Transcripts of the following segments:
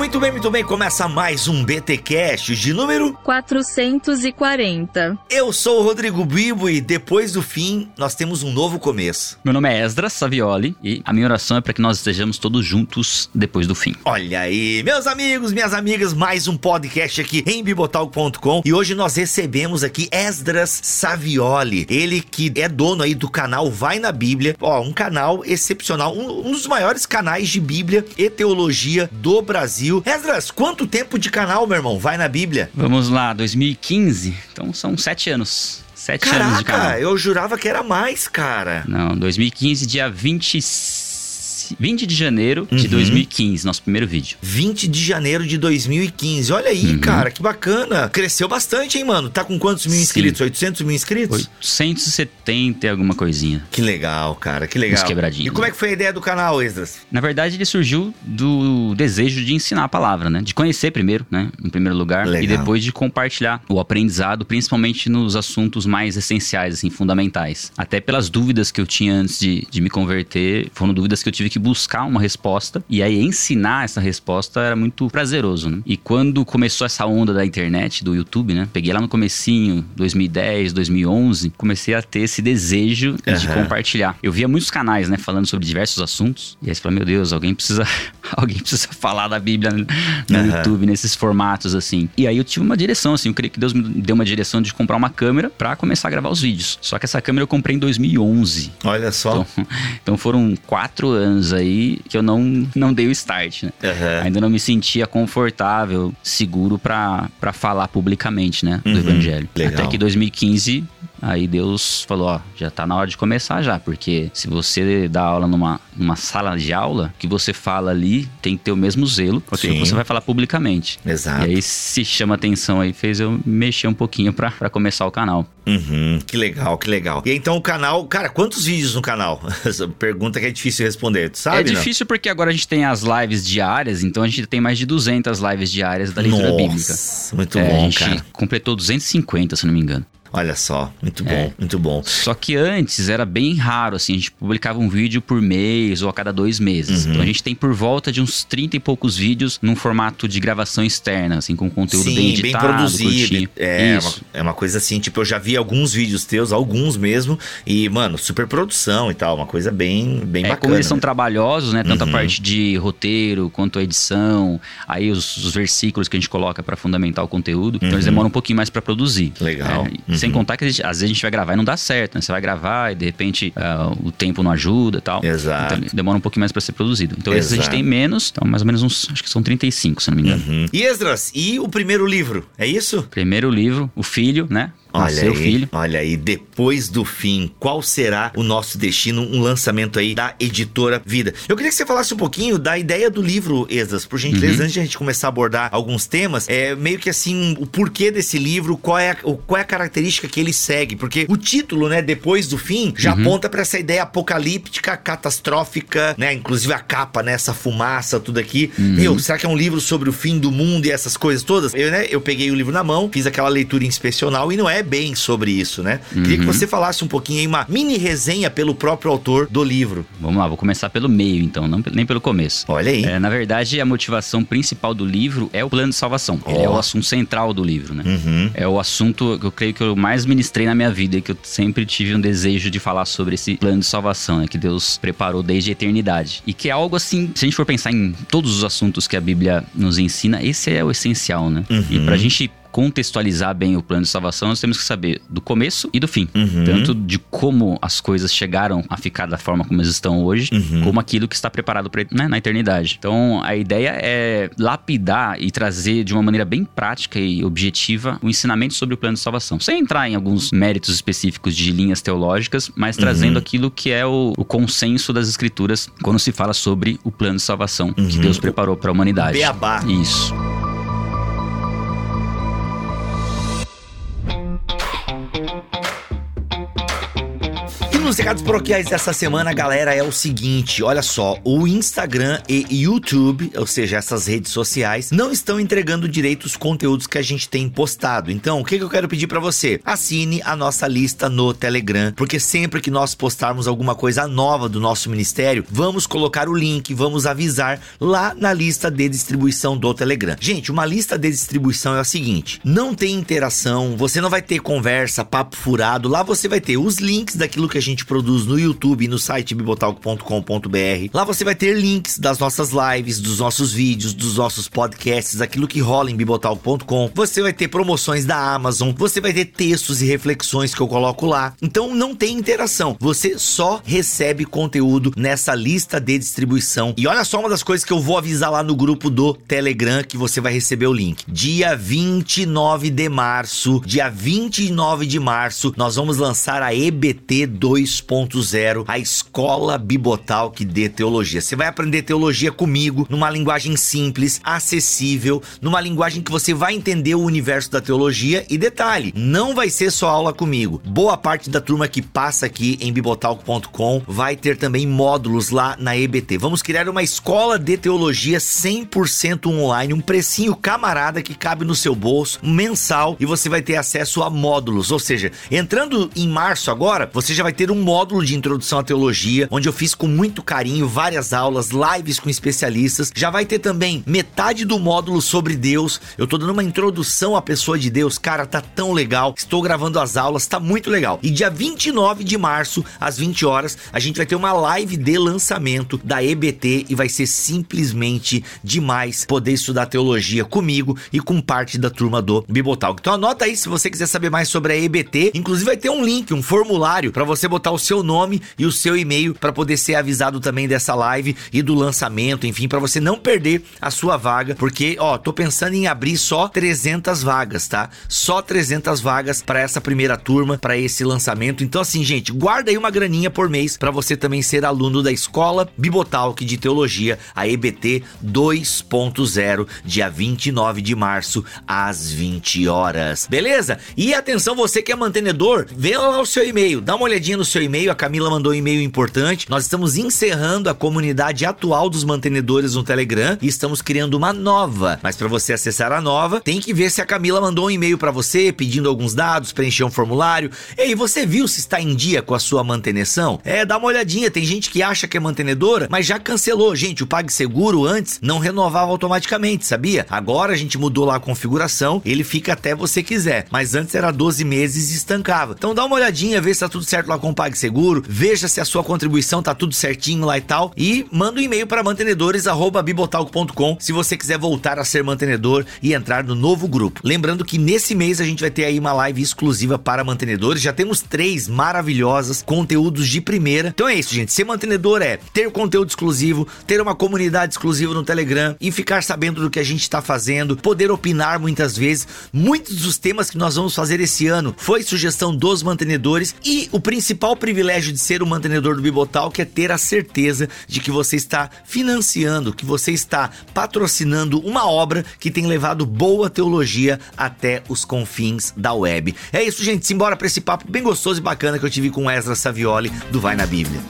muito bem, muito bem. Começa mais um BTcast de número 440. Eu sou o Rodrigo Bibo e depois do fim nós temos um novo começo. Meu nome é Esdras Savioli e a minha oração é para que nós estejamos todos juntos depois do fim. Olha aí, meus amigos, minhas amigas, mais um podcast aqui em bibotalk.com e hoje nós recebemos aqui Esdras Savioli, ele que é dono aí do canal Vai na Bíblia, ó, um canal excepcional, um, um dos maiores canais de Bíblia e teologia do Brasil. Esdras, quanto tempo de canal, meu irmão? Vai na Bíblia. Vamos lá, 2015, então são sete anos. Sete anos de canal. Caraca, eu jurava que era mais, cara. Não, 2015, dia 26. 20 de janeiro de Uhum. 2015, nosso primeiro vídeo. 20 de janeiro de 2015. Olha aí, Uhum. cara, que bacana. Cresceu bastante, hein, mano? Tá com quantos mil Sim. inscritos? 800 mil inscritos? 870 e alguma coisinha. Que legal, cara, que legal. E como é que foi a ideia do canal, Esdras? Na verdade, ele surgiu do desejo de ensinar a palavra, né? De conhecer primeiro, né? Em primeiro lugar. Legal. E depois de compartilhar o aprendizado, principalmente nos assuntos mais essenciais, assim, fundamentais. Até pelas dúvidas que eu tinha antes de, de me converter, foram dúvidas que eu tive que buscar uma resposta. E aí, ensinar essa resposta era muito prazeroso, né? E quando começou essa onda da internet, do YouTube, né? Peguei lá no comecinho, 2010, 2011, comecei a ter esse desejo de Aham. compartilhar. Eu via muitos canais, né, falando sobre diversos assuntos. E aí você fala, meu Deus, alguém precisa, alguém precisa falar da Bíblia no, Aham. YouTube, nesses formatos, assim. E aí eu tive uma direção, assim, eu creio que Deus me deu uma direção de comprar uma câmera pra começar a gravar os vídeos. Só que essa câmera eu comprei em 2011. Olha só. Então, então foram quatro anos aí que eu não, não dei o start, né? Aham. Ainda não me sentia confortável, seguro pra pra falar publicamente, né? Do Uhum, evangelho. legal. Até que 2015, aí Deus falou: ó, já tá na hora de começar já, porque se você dá aula numa, numa sala de aula, o que você fala ali tem que ter o mesmo zelo que você vai falar publicamente. Exato. E aí, se chama atenção aí, fez eu mexer um pouquinho pra, pra começar o canal. Uhum, que legal, que legal. E então o canal, cara, quantos vídeos no canal? Essa pergunta que é difícil responder, tu sabe? é não? difícil porque agora a gente tem as lives diárias, então a gente tem mais de 200 lives diárias da leitura bíblica. Nossa, muito É, a bom, gente cara. completou 250, se não me engano. Olha só, muito bom, É. muito bom. Só que antes era bem raro, assim, a gente publicava um vídeo por mês ou a cada dois meses. Uhum. Então a gente tem por volta de uns 30 e poucos vídeos num formato de gravação externa, assim, com conteúdo Sim, bem bem, editado, produzido. curtinho. É, uma, é uma coisa assim, tipo, eu já vi alguns vídeos teus, alguns mesmo, e, mano, super produção e tal, uma coisa bem, bem É, bacana. como eles são trabalhosos, né? Tanto Uhum. a parte de roteiro quanto a edição, aí os, os versículos que a gente coloca pra fundamentar o conteúdo. Então eles Uhum. demoram um pouquinho mais pra produzir. Legal. É, Sem contar que gente- às vezes a gente vai gravar e não dá certo, né? Você vai gravar e de repente ah, o tempo não ajuda e tal. Exato. Então demora um pouquinho mais pra ser produzido. Então esses a gente Exato. tem menos, então mais ou menos uns, acho que são 35, se não me engano. Uhum. E Esdras, e o primeiro livro, é isso? Primeiro livro, O Filho, né? Olha Nasceu aí, Filho. olha aí, depois do fim, qual será o nosso destino? Um lançamento aí da editora Vida. Eu queria que você falasse um pouquinho da ideia do livro, Esdras, por gentileza, Uhum. antes de a gente começar a abordar alguns temas, é meio que assim, o porquê desse livro, qual é a, qual é a característica que ele segue, porque o título, né, depois do fim, já Uhum. aponta pra essa ideia apocalíptica, catastrófica, né, inclusive a capa, né, essa fumaça, tudo aqui. Uhum. Meu, será que é um livro sobre o fim do mundo e essas coisas todas? Eu, né, eu peguei o livro na mão, fiz aquela leitura inspecional e não é bem sobre isso, né? Queria que Uhum. você falasse um pouquinho aí, uma mini resenha pelo próprio autor do livro. Vamos lá, vou começar pelo meio, então, não, nem pelo começo. Olha aí. É, na verdade, a motivação principal do livro é o plano de salvação. Ele é o assunto central do livro, né? Uhum. É o assunto que eu creio que eu mais ministrei na minha vida e que eu sempre tive um desejo de falar sobre esse plano de salvação, né? Que Deus preparou desde a eternidade. E que é algo assim, se a gente for pensar em todos os assuntos que a Bíblia nos ensina, esse é o essencial, né? Uhum. E pra gente contextualizar bem o plano de salvação, nós temos que saber do começo e do fim. Uhum. Tanto de como as coisas chegaram a ficar da forma como elas estão hoje, Uhum. como aquilo que está preparado pra, né, na eternidade. Então, a ideia é lapidar e trazer de uma maneira bem prática e objetiva o ensinamento sobre o plano de salvação. Sem entrar em alguns méritos específicos de linhas teológicas, mas trazendo aquilo que é o, o consenso das escrituras quando se fala sobre o plano de salvação que Uhum. Deus preparou para a humanidade. Beabá. Isso. Nos recados paroquiais dessa semana, galera, é o seguinte: olha só, o Instagram e YouTube, ou seja, essas redes sociais, não estão entregando direito os conteúdos que a gente tem postado. Então, o que, que eu quero pedir para você? Assine a nossa lista no Telegram, porque sempre que nós postarmos alguma coisa nova do nosso ministério, vamos colocar o link, vamos avisar lá na lista de distribuição do Telegram. Gente, uma lista de distribuição é o seguinte: não tem interação, você não vai ter conversa, papo furado. Lá você vai ter os links daquilo que a gente produz no YouTube e no site bibotalco.com.br. Lá você vai ter links das nossas lives, dos nossos vídeos, dos nossos podcasts, aquilo que rola em bibotalco.com. Você vai ter promoções da Amazon, você vai ter textos e reflexões que eu coloco lá. Então não tem interação, você só recebe conteúdo nessa lista de distribuição. E olha só uma das coisas que eu vou avisar lá no grupo do Telegram que você vai receber o link. Dia 29 de março, dia 29 de março, nós vamos lançar a EBT 2.0, a Escola Bibotalk de Teologia. Você vai aprender teologia comigo numa linguagem simples, acessível, numa linguagem que você vai entender o universo da teologia e detalhe, não vai ser só aula comigo. Boa parte da turma que passa aqui em bibotalk.com vai ter também módulos lá na EBT. Vamos criar uma escola de teologia 100% online, um precinho camarada que cabe no seu bolso, mensal, e você vai ter acesso a módulos, ou seja, entrando em março agora, você já vai ter um módulo de introdução à teologia, onde eu fiz com muito carinho várias aulas, lives com especialistas. Já vai ter também metade do módulo sobre Deus. Eu tô dando uma introdução à pessoa de Deus, cara, tá tão legal. Estou gravando as aulas, tá muito legal. E dia 29 de março, às 20 horas, a gente vai ter uma live de lançamento da EBT e vai ser simplesmente demais poder estudar teologia comigo e com parte da turma do Bibotalk. Então anota aí se você quiser saber mais sobre a EBT, inclusive vai ter um link, um formulário para você botar o seu nome e o seu e-mail para poder ser avisado também dessa live e do lançamento, enfim, para você não perder a sua vaga, porque ó, tô pensando em abrir só 300 vagas, tá? Só 300 vagas para essa primeira turma, para esse lançamento. Então assim, gente, guarda aí uma graninha por mês para você também ser aluno da escola Bibotalk de Teologia, a EBT 2.0, dia 29 de março às 20 horas. Beleza? E atenção você que é mantenedor, vê lá o seu e-mail, dá uma olhadinha no seu e-mail, a Camila mandou um e-mail importante. Nós estamos encerrando a comunidade atual dos mantenedores no Telegram e estamos criando uma nova. Mas para você acessar a nova, tem que ver se a Camila mandou um e-mail para você pedindo alguns dados, preencher um formulário. Ei, você viu se está em dia com a sua manutenção? É, dá uma olhadinha, tem gente que acha que é mantenedora, mas já cancelou. Gente, o PagSeguro antes não renovava automaticamente, sabia? Agora a gente mudou lá a configuração, ele fica até você quiser, mas antes era 12 meses e estancava. Então dá uma olhadinha, vê se tá tudo certo lá com o PagSeguro, veja se a sua contribuição tá tudo certinho lá e tal e manda um e-mail para mantenedores@bibotalco.com se você quiser voltar a ser mantenedor e entrar no novo grupo. Lembrando que nesse mês a gente vai ter aí uma live exclusiva para mantenedores, já temos três maravilhosas, conteúdos de primeira. Então é isso, gente. Ser mantenedor é ter conteúdo exclusivo, ter uma comunidade exclusiva no Telegram e ficar sabendo do que a gente está fazendo, poder opinar muitas vezes. Muitos dos temas que nós vamos fazer esse ano foi sugestão dos mantenedores e o principal privilégio de ser o mantenedor do Bibotal que é ter a certeza de que você está financiando, que você está patrocinando uma obra que tem levado boa teologia até os confins da web. É isso, gente. Simbora para esse papo bem gostoso e bacana que eu tive com Ezra Savioli do Vai na Bíblia.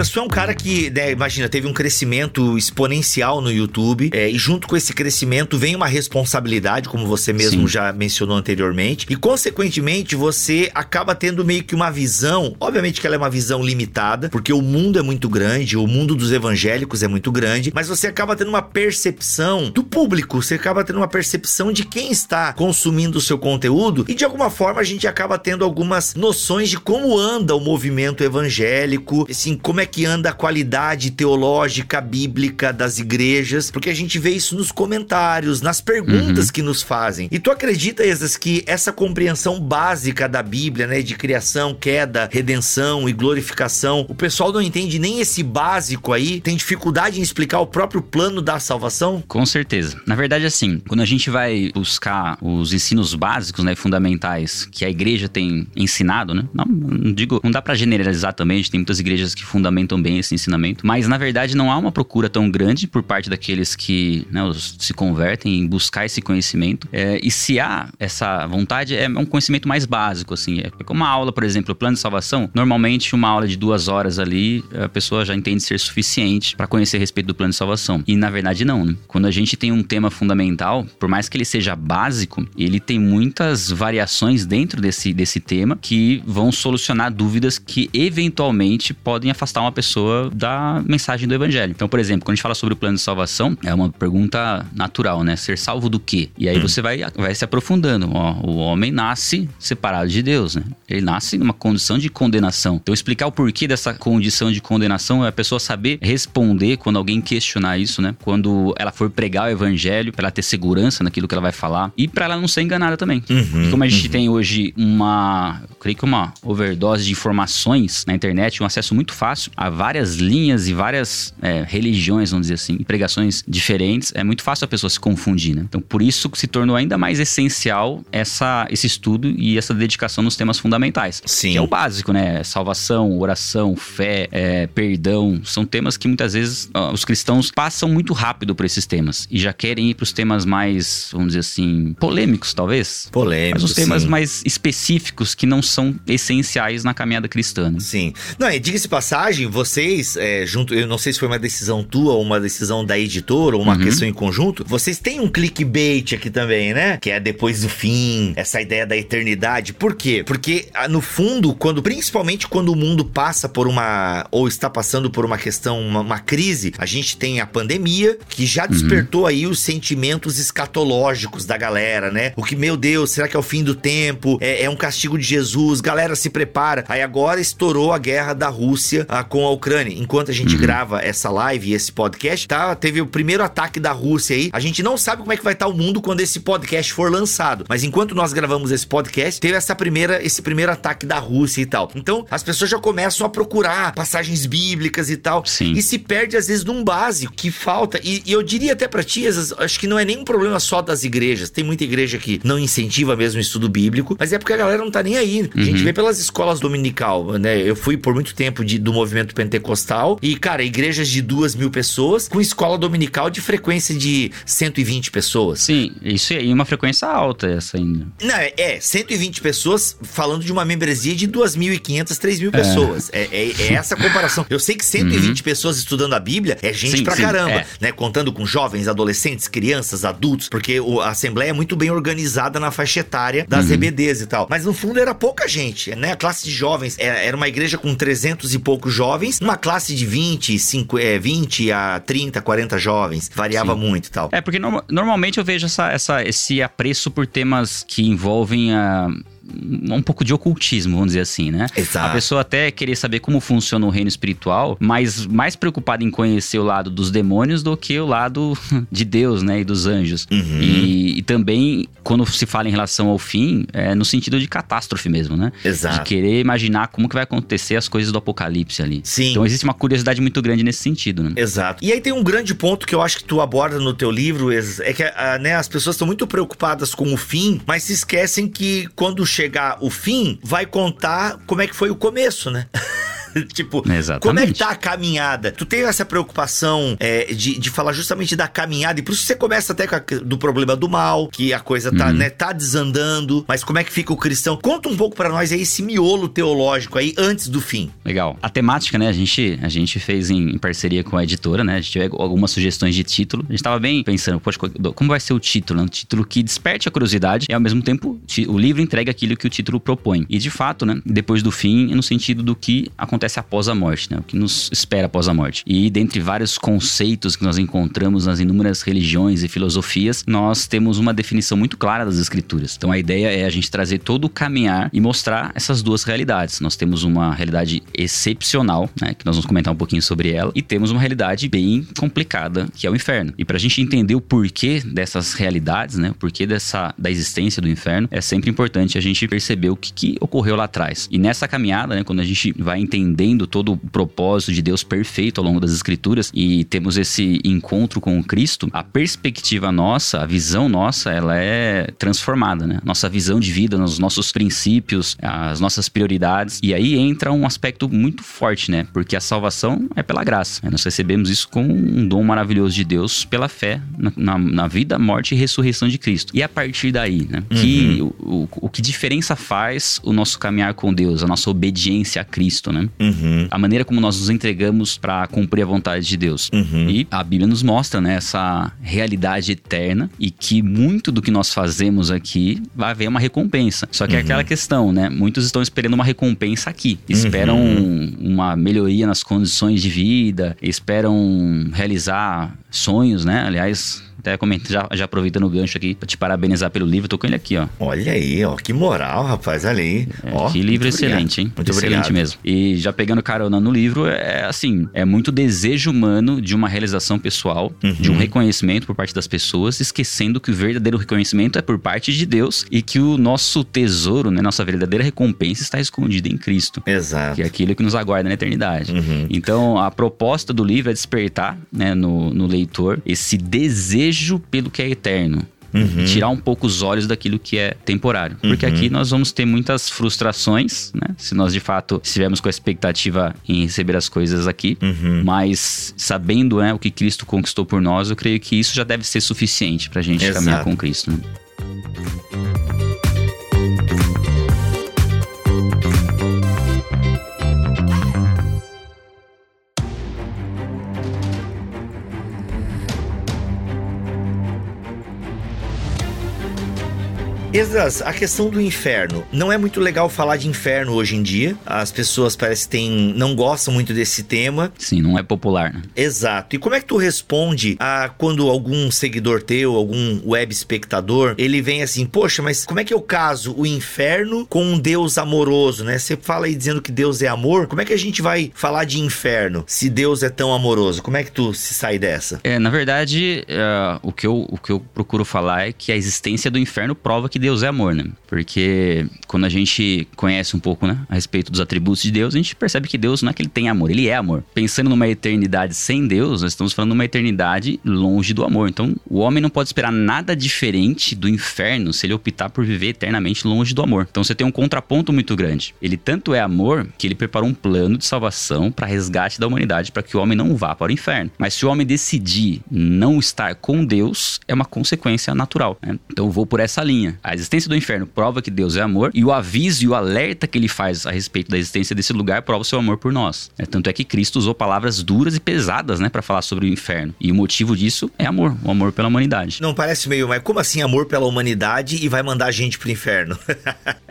Esdras, tu é um cara que, né, imagina, teve um crescimento exponencial no YouTube, é, e junto com esse crescimento vem uma responsabilidade, como você mesmo Sim. já mencionou anteriormente, e consequentemente você acaba tendo meio que uma visão, obviamente que ela é uma visão limitada, porque o mundo é muito grande, o mundo dos evangélicos é muito grande, mas você acaba tendo uma percepção do público, você acaba tendo uma percepção de quem está consumindo o seu conteúdo, e de alguma forma a gente acaba tendo algumas noções de como anda o movimento evangélico, assim, como é que anda a qualidade teológica, bíblica das igrejas, porque a gente vê isso nos comentários, nas perguntas uhum. que nos fazem. E tu acredita, Esas, que essa compreensão básica da Bíblia, né, de criação, queda, redenção e glorificação, o pessoal não entende nem esse básico aí, tem dificuldade em explicar o próprio plano da salvação? Com certeza. Na verdade, assim, quando a gente vai buscar os ensinos básicos, né, fundamentais que a igreja tem ensinado, né, não, não digo, não dá para generalizar também, a gente tem muitas igrejas que fundam fundamentam bem esse ensinamento. Mas na verdade não há uma procura tão grande por parte daqueles que né, se convertem em buscar esse conhecimento. É, e se há essa vontade, é um conhecimento mais básico, assim. É como uma aula, por exemplo, plano de salvação. Normalmente, uma aula de duas horas ali, a pessoa já entende ser suficiente para conhecer a respeito do plano de salvação. E na verdade, não. Né? Quando a gente tem um tema fundamental, por mais que ele seja básico, ele tem muitas variações dentro desse, desse tema que vão solucionar dúvidas que eventualmente podem afastar uma pessoa da mensagem do evangelho. Então, por exemplo, quando a gente fala sobre o plano de salvação, é uma pergunta natural, né? Ser salvo do quê? E aí hum. você vai, vai se aprofundando. Ó, o homem nasce separado de Deus, né? Ele nasce numa condição de condenação. Então, explicar o porquê dessa condição de condenação é a pessoa saber responder quando alguém questionar isso, né? Quando ela for pregar o evangelho, para ela ter segurança naquilo que ela vai falar e para ela não ser enganada também. Uhum, como a gente uhum. tem hoje uma, creio que uma overdose de informações na internet, um acesso muito fácil a várias linhas e várias é, religiões, vamos dizer assim, pregações diferentes, é muito fácil a pessoa se confundir, né? Então, por isso se tornou ainda mais essencial essa, esse estudo e essa dedicação nos temas fundamentais. Sim. Que é o básico, né? Salvação, oração, fé, é, perdão. São temas que muitas vezes ó, os cristãos passam muito rápido por esses temas e já querem ir para os temas mais, vamos dizer assim, polêmicos, talvez. Polêmicos. Mas os temas sim. mais específicos que não são essenciais na caminhada cristã. Né? Sim. Não, e diga-se passagem, vocês, é, junto, eu não sei se foi uma decisão tua ou uma decisão da editora ou uma uhum. questão em conjunto, vocês têm um clickbait aqui também, né? Que é depois do fim, essa ideia da eternidade. Por quê? Porque ah, no fundo, quando principalmente quando o mundo passa por uma ou está passando por uma questão, uma, uma crise, a gente tem a pandemia que já uhum. despertou uhum. aí os sentimentos escatológicos da galera, né? O que, meu Deus, será que é o fim do tempo? É, é um castigo de Jesus? Galera, se prepara. Aí agora estourou a guerra da Rússia ah, com a Ucrânia. Enquanto a gente uhum. grava essa live e esse podcast, tá? Teve o primeiro ataque da Rússia aí. A gente não sabe como é que vai estar o mundo quando esse podcast for lançado. Mas enquanto nós gravamos esse podcast, teve essa primeira, esse primeiro ataque da Rússia e tal. Então, as pessoas já começam a procurar passagens bíblicas e tal. Sim. E se perde, às vezes, num básico que falta. E, e eu diria até pra ti, acho que não é nem um problema só das igrejas. Tem muita igreja que não incentiva mesmo o estudo bíblico, mas é porque a galera não tá nem aí. A gente uhum. vê pelas escolas dominical, né? Eu fui por muito tempo de, do movimento pentecostal e, cara, igrejas de duas mil pessoas com escola dominical de frequência de 120 pessoas. Sim, isso aí, uma frequência alta essa ainda. Não, é, é 120 pessoas falando de uma membresia de 2.500, 3.000 é. pessoas. É, é, é, essa comparação. Eu sei que 120 uhum. pessoas estudando a Bíblia é gente sim, pra sim, caramba, é. né? Contando com jovens, adolescentes, crianças, adultos, porque o, a Assembleia é muito bem organizada na faixa etária das uhum. EBDs e tal. Mas no fundo era pouca gente, né? A classe de jovens era, era uma igreja com 300 e poucos jovens, uma classe de 20, 5, é, 20 a 30, 40 jovens. Variava sim. muito e tal. É, porque no, normalmente eu vejo essa, essa, esse apreço por temas que envolvem a um pouco de ocultismo, vamos dizer assim, né? Exato. A pessoa até querer saber como funciona o reino espiritual, mas mais preocupada em conhecer o lado dos demônios do que o lado de Deus, né? E dos anjos. Uhum. E, e, também, quando se fala em relação ao fim, é no sentido de catástrofe mesmo, né? Exato. De querer imaginar como que vai acontecer as coisas do apocalipse ali. Sim. Então existe uma curiosidade muito grande nesse sentido, né? Exato. E aí tem um grande ponto que eu acho que tu aborda no teu livro, é que ah, né, as pessoas estão muito preocupadas com o fim, mas se esquecem que quando chegar o fim, vai contar como é que foi o começo, né? tipo, Exatamente. como é que tá a caminhada? Tu tem essa preocupação é, de, de falar justamente da caminhada, e por isso você começa até a, do problema do mal, que a coisa tá, uhum. né, tá desandando, mas como é que fica o cristão? Conta um pouco para nós aí esse miolo teológico aí antes do fim. Legal. A temática, né, a gente, a gente fez em, em parceria com a editora, né, a gente teve algumas sugestões de título. A gente tava bem pensando, poxa, como vai ser o título? Um título que desperte a curiosidade e ao mesmo tempo o livro entrega aquilo que o título propõe. E de fato, né, depois do fim, no sentido do que acontece acontece após a morte, né? O que nos espera após a morte. E dentre vários conceitos que nós encontramos nas inúmeras religiões e filosofias, nós temos uma definição muito clara das escrituras. Então a ideia é a gente trazer todo o caminhar e mostrar essas duas realidades. Nós temos uma realidade excepcional, né? Que nós vamos comentar um pouquinho sobre ela, e temos uma realidade bem complicada, que é o inferno. E para a gente entender o porquê dessas realidades, né? O porquê dessa da existência do inferno, é sempre importante a gente perceber o que, que ocorreu lá atrás. E nessa caminhada, né? Quando a gente vai entender entendendo todo o propósito de Deus perfeito ao longo das Escrituras e temos esse encontro com Cristo, a perspectiva nossa, a visão nossa, ela é transformada, né? Nossa visão de vida, os nossos princípios, as nossas prioridades. E aí entra um aspecto muito forte, né? Porque a salvação é pela graça. Nós recebemos isso como um dom maravilhoso de Deus pela fé na, na, na vida, morte e ressurreição de Cristo. E a partir daí, né? Uhum. Que, o, o, o, que diferença faz o nosso caminhar com Deus, a nossa obediência a Cristo, né? Uhum. A maneira como nós nos entregamos para cumprir a vontade de Deus. Uhum. E a Bíblia nos mostra, né? Essa realidade eterna e que muito do que nós fazemos aqui vai haver uma recompensa. Só que é aquela questão, né? Muitos estão esperando uma recompensa aqui. Esperam uma melhoria nas condições de vida, esperam realizar sonhos, né? Aliás, até comentar, já, já aproveitando o gancho aqui, pra te parabenizar pelo livro, tô com ele aqui, ó. Olha aí, ó, que moral, rapaz, olha aí. É, ó, que livro excelente, obrigado. hein? Muito excelente obrigado. mesmo. E já pegando carona no livro, é assim, é muito desejo humano de uma realização pessoal, Uhum. de um reconhecimento por parte das pessoas, esquecendo que o verdadeiro reconhecimento é por parte de Deus e que o nosso tesouro, né, nossa verdadeira recompensa está escondida em Cristo. Exato. Que é aquilo que nos aguarda na eternidade. Uhum. Então, a proposta do livro é despertar né, no, no leitor esse desejo pelo que é eterno. Uhum. Tirar um pouco os olhos daquilo que é temporário. Porque aqui nós vamos ter muitas frustrações, né? Se nós de fato estivermos com a expectativa em receber as coisas aqui. Uhum. Mas sabendo né, o que Cristo conquistou por nós, eu creio que isso já deve ser suficiente pra gente Exato. caminhar com Cristo. né? Esdras, a questão do inferno. Não é muito legal falar de inferno hoje em dia. As pessoas parece que tem, não gostam muito desse tema. Sim, não é popular, né? Exato. E como é que tu responde a quando algum seguidor teu, algum web espectador, ele vem assim, poxa, mas como é que eu caso o inferno com um Deus amoroso, né? Você fala aí dizendo que Deus é amor, como é que a gente vai falar de inferno se Deus é tão amoroso? Como é que tu se sai dessa? É, na verdade, é, o, que eu, o que eu procuro falar é que a existência do inferno prova que Deus é amor, né? Porque quando a gente conhece um pouco, né, a respeito dos atributos de Deus, a gente percebe que Deus não é que ele tem amor, ele é amor. Pensando numa eternidade sem Deus, nós estamos falando de uma eternidade longe do amor. Então, o homem não pode esperar nada diferente do inferno se ele optar por viver eternamente longe do amor. Então, você tem um contraponto muito grande. Ele tanto é amor que ele preparou um plano de salvação para resgate da humanidade, para que o homem não vá para o inferno. Mas se o homem decidir não estar com Deus, é uma consequência natural. né? Então, eu vou por essa linha. A existência do inferno prova que Deus é amor e o aviso e o alerta que ele faz a respeito da existência desse lugar prova o seu amor por nós. né? Tanto é que Cristo usou palavras duras e pesadas, né, para falar sobre o inferno. E o motivo disso é amor, o amor pela humanidade. Não parece meio, mas como assim amor pela humanidade e vai mandar a gente pro inferno?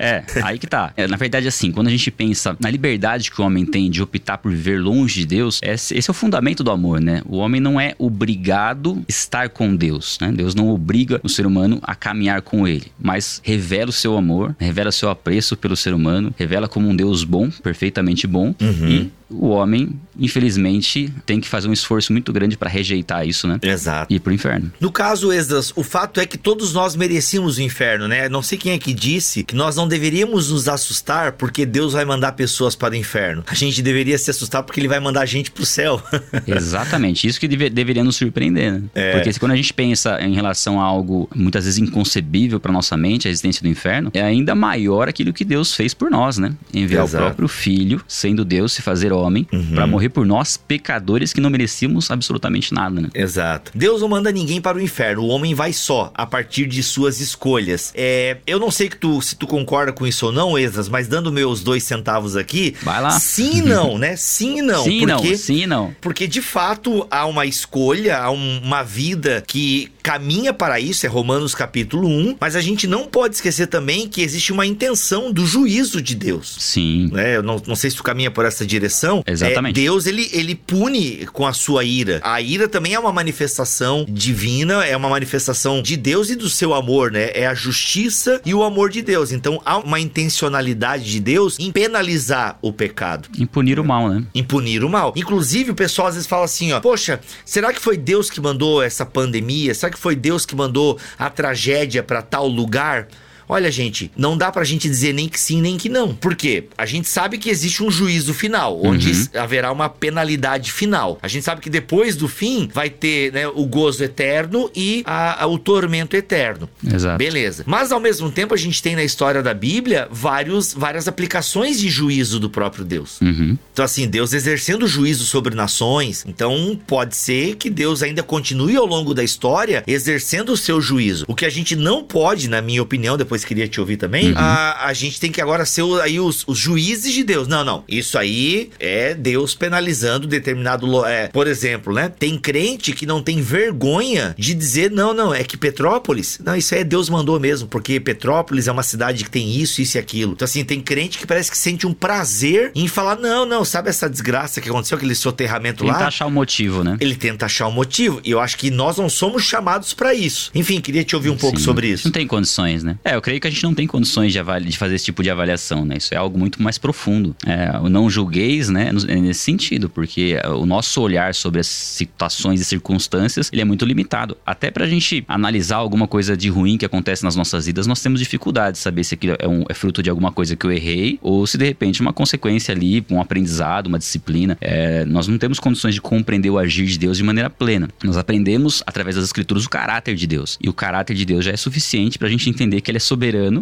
É, aí que tá. É, na verdade, assim, quando a gente pensa na liberdade que o homem tem de optar por viver longe de Deus, esse, esse é o fundamento do amor, né? O homem não é obrigado a estar com Deus, né? Deus não obriga o ser humano a caminhar com ele, mas revela o seu amor, revela o seu apreço pelo ser humano, revela como um Deus bom, perfeitamente bom, e o homem, infelizmente, tem que fazer um esforço muito grande para rejeitar isso, né? Exato. E ir pro inferno. No caso, Esdras, o fato é que todos nós merecíamos o inferno, né? Não sei quem é que disse que nós não deveríamos nos assustar porque Deus vai mandar pessoas para o inferno. A gente deveria se assustar porque ele vai mandar a gente pro céu. Exatamente, isso que deve- deveria nos surpreender, né? É. Porque quando a gente pensa em relação a algo muitas vezes inconcebível para nossa mente, a existência do inferno, é ainda maior aquilo que Deus fez por nós, né? Enviar Exato. o próprio Filho, sendo Deus, se fazer homem, Uhum. para morrer por nós, pecadores que não merecíamos absolutamente nada, né? Exato. Deus não manda ninguém para o inferno. O homem vai só, a partir de suas escolhas. É, eu não sei que tu, se tu concorda com isso ou não, Esdras, mas dando meus dois centavos aqui. Vai lá. Sim e não, né? Sim e não. sim, porque não, sim, não. Porque de fato há uma escolha, há um- uma vida que caminha para isso, é Romanos capítulo 1, mas a gente não pode esquecer também que existe uma intenção do juízo de Deus. Sim. né? Eu não, não sei se tu caminha por essa direção. Exatamente. É, Deus, ele, ele pune com a sua ira. A ira também é uma manifestação divina, é uma manifestação de Deus e do seu amor, né? É a justiça e o amor de Deus. Então há uma intencionalidade de Deus em penalizar o pecado Impunir o mal, né? em punir o mal. Inclusive, o pessoal às vezes fala assim, ó, poxa, será que foi Deus que mandou essa pandemia? Será que foi Deus que mandou a tragédia para tal lugar? Olha, gente, não dá pra gente dizer nem que sim, nem que não. Por quê? A gente sabe que existe um juízo final, onde Uhum. haverá uma penalidade final. A gente sabe que depois do fim vai ter né, o gozo eterno e a- a- o tormento eterno. Exato. Beleza. Mas ao mesmo tempo a gente tem na história da Bíblia vários, várias aplicações de juízo do próprio Deus. Uhum. Então, assim, Deus exercendo juízo sobre nações. Então, pode ser que Deus ainda continue ao longo da história exercendo o seu juízo. O que a gente não pode, na minha opinião, depois queria te ouvir também, a, a gente tem que agora ser o- aí os, os juízes de Deus. Não, não. Isso aí é Deus penalizando determinado. É, por exemplo, né? Tem crente que não tem vergonha de dizer, não, não, é que Petrópolis. Não, isso aí é Deus mandou mesmo, porque Petrópolis é uma cidade que tem isso, isso e aquilo. Então, assim, tem crente que parece que sente um prazer em falar, não, não, sabe essa desgraça que aconteceu, aquele soterramento lá? achar o motivo, né? Ele tenta achar um motivo. E eu acho que nós não somos chamados pra isso. Enfim, queria te ouvir um pouco Sim. sobre isso. Não tem condições, né? É, eu creio que a gente não tem condições de, de fazer esse tipo de avaliação, né? Isso é algo muito mais profundo. É, não julgueis, né? é nesse sentido, porque o nosso olhar sobre as situações e circunstâncias, ele é muito limitado. Até pra gente analisar alguma coisa de ruim que acontece nas nossas vidas, nós temos dificuldade de saber se aquilo é, um- é fruto de alguma coisa que eu errei ou se de repente uma consequência ali, um aprendizado, uma disciplina. É, nós não temos condições de compreender o agir de Deus de maneira plena. Nós aprendemos através das escrituras o caráter de Deus. E o caráter de Deus já é suficiente pra gente entender que ele é soberano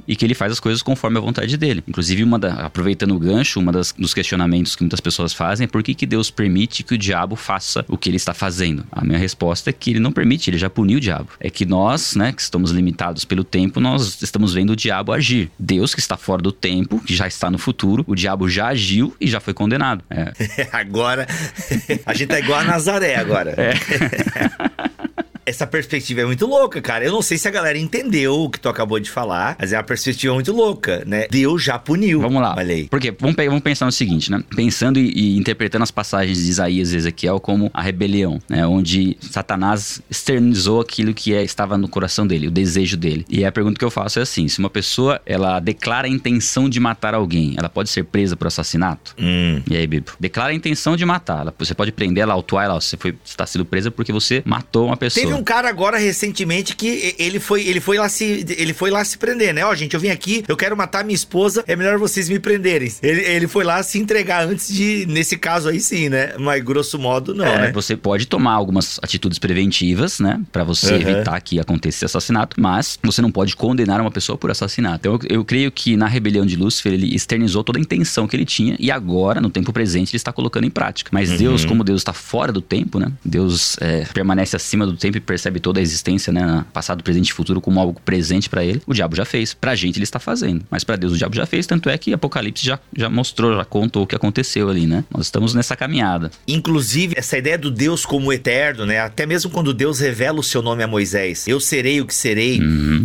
e que ele faz as coisas conforme a vontade dele. Inclusive, uma da- aproveitando o gancho, uma das, dos questionamentos que muitas pessoas fazem é por que, que Deus permite que o diabo faça o que ele está fazendo? A minha resposta é que ele não permite, ele já puniu o diabo. É que nós, né, que estamos limitados pelo tempo, nós estamos vendo o diabo agir. Deus, que está fora do tempo, que já está no futuro, o diabo já agiu e já foi condenado. É, agora, a gente tá igual a Nazaré agora. É. Essa perspectiva é muito louca, cara. Eu não sei se a galera entendeu o que tu acabou de falar, mas é uma perspectiva muito louca, né? Deus já puniu. Vamos lá. Aí. Porque vamos, vamos pensar no seguinte, né? Pensando e, e interpretando as passagens de Isaías e Ezequiel como a rebelião, né? Onde Satanás externizou aquilo que é- estava no coração dele, o desejo dele. E a pergunta que eu faço é assim: se uma pessoa ela declara a intenção de matar alguém, ela pode ser presa por assassinato? Hum. E aí, Bibo? Declara a intenção de matar. Ela- Você pode prender ela, autuar ela. Você foi, está sendo presa porque você matou uma pessoa. Teve um cara agora recentemente que ele foi, ele foi lá se ele foi lá se prender, né? Ó, gente, eu vim aqui, eu quero matar minha esposa, é melhor vocês me prenderem. Ele, ele foi lá se entregar antes de, nesse caso aí sim, né? Mas grosso modo não, É, né? Você pode tomar algumas atitudes preventivas, né? Pra você Uhum. evitar que aconteça esse assassinato, mas você não pode condenar uma pessoa por assassinato. Então, eu, eu creio que na rebelião de Lúcifer, ele externizou toda a intenção que ele tinha e agora, no tempo presente, ele está colocando em prática. Mas Uhum. Deus, como Deus está fora do tempo, né? Deus é, permanece acima do tempo e percebe toda a existência, né? Passado, presente e futuro como algo presente pra ele. O diabo já fez. Pra gente, ele está fazendo. Mas pra Deus, o diabo já fez. Tanto é que Apocalipse já, já mostrou, já contou o que aconteceu ali, né? Nós estamos nessa caminhada. Inclusive, essa ideia do Deus como eterno, né? Até mesmo quando Deus revela o seu nome a Moisés, eu serei o que serei.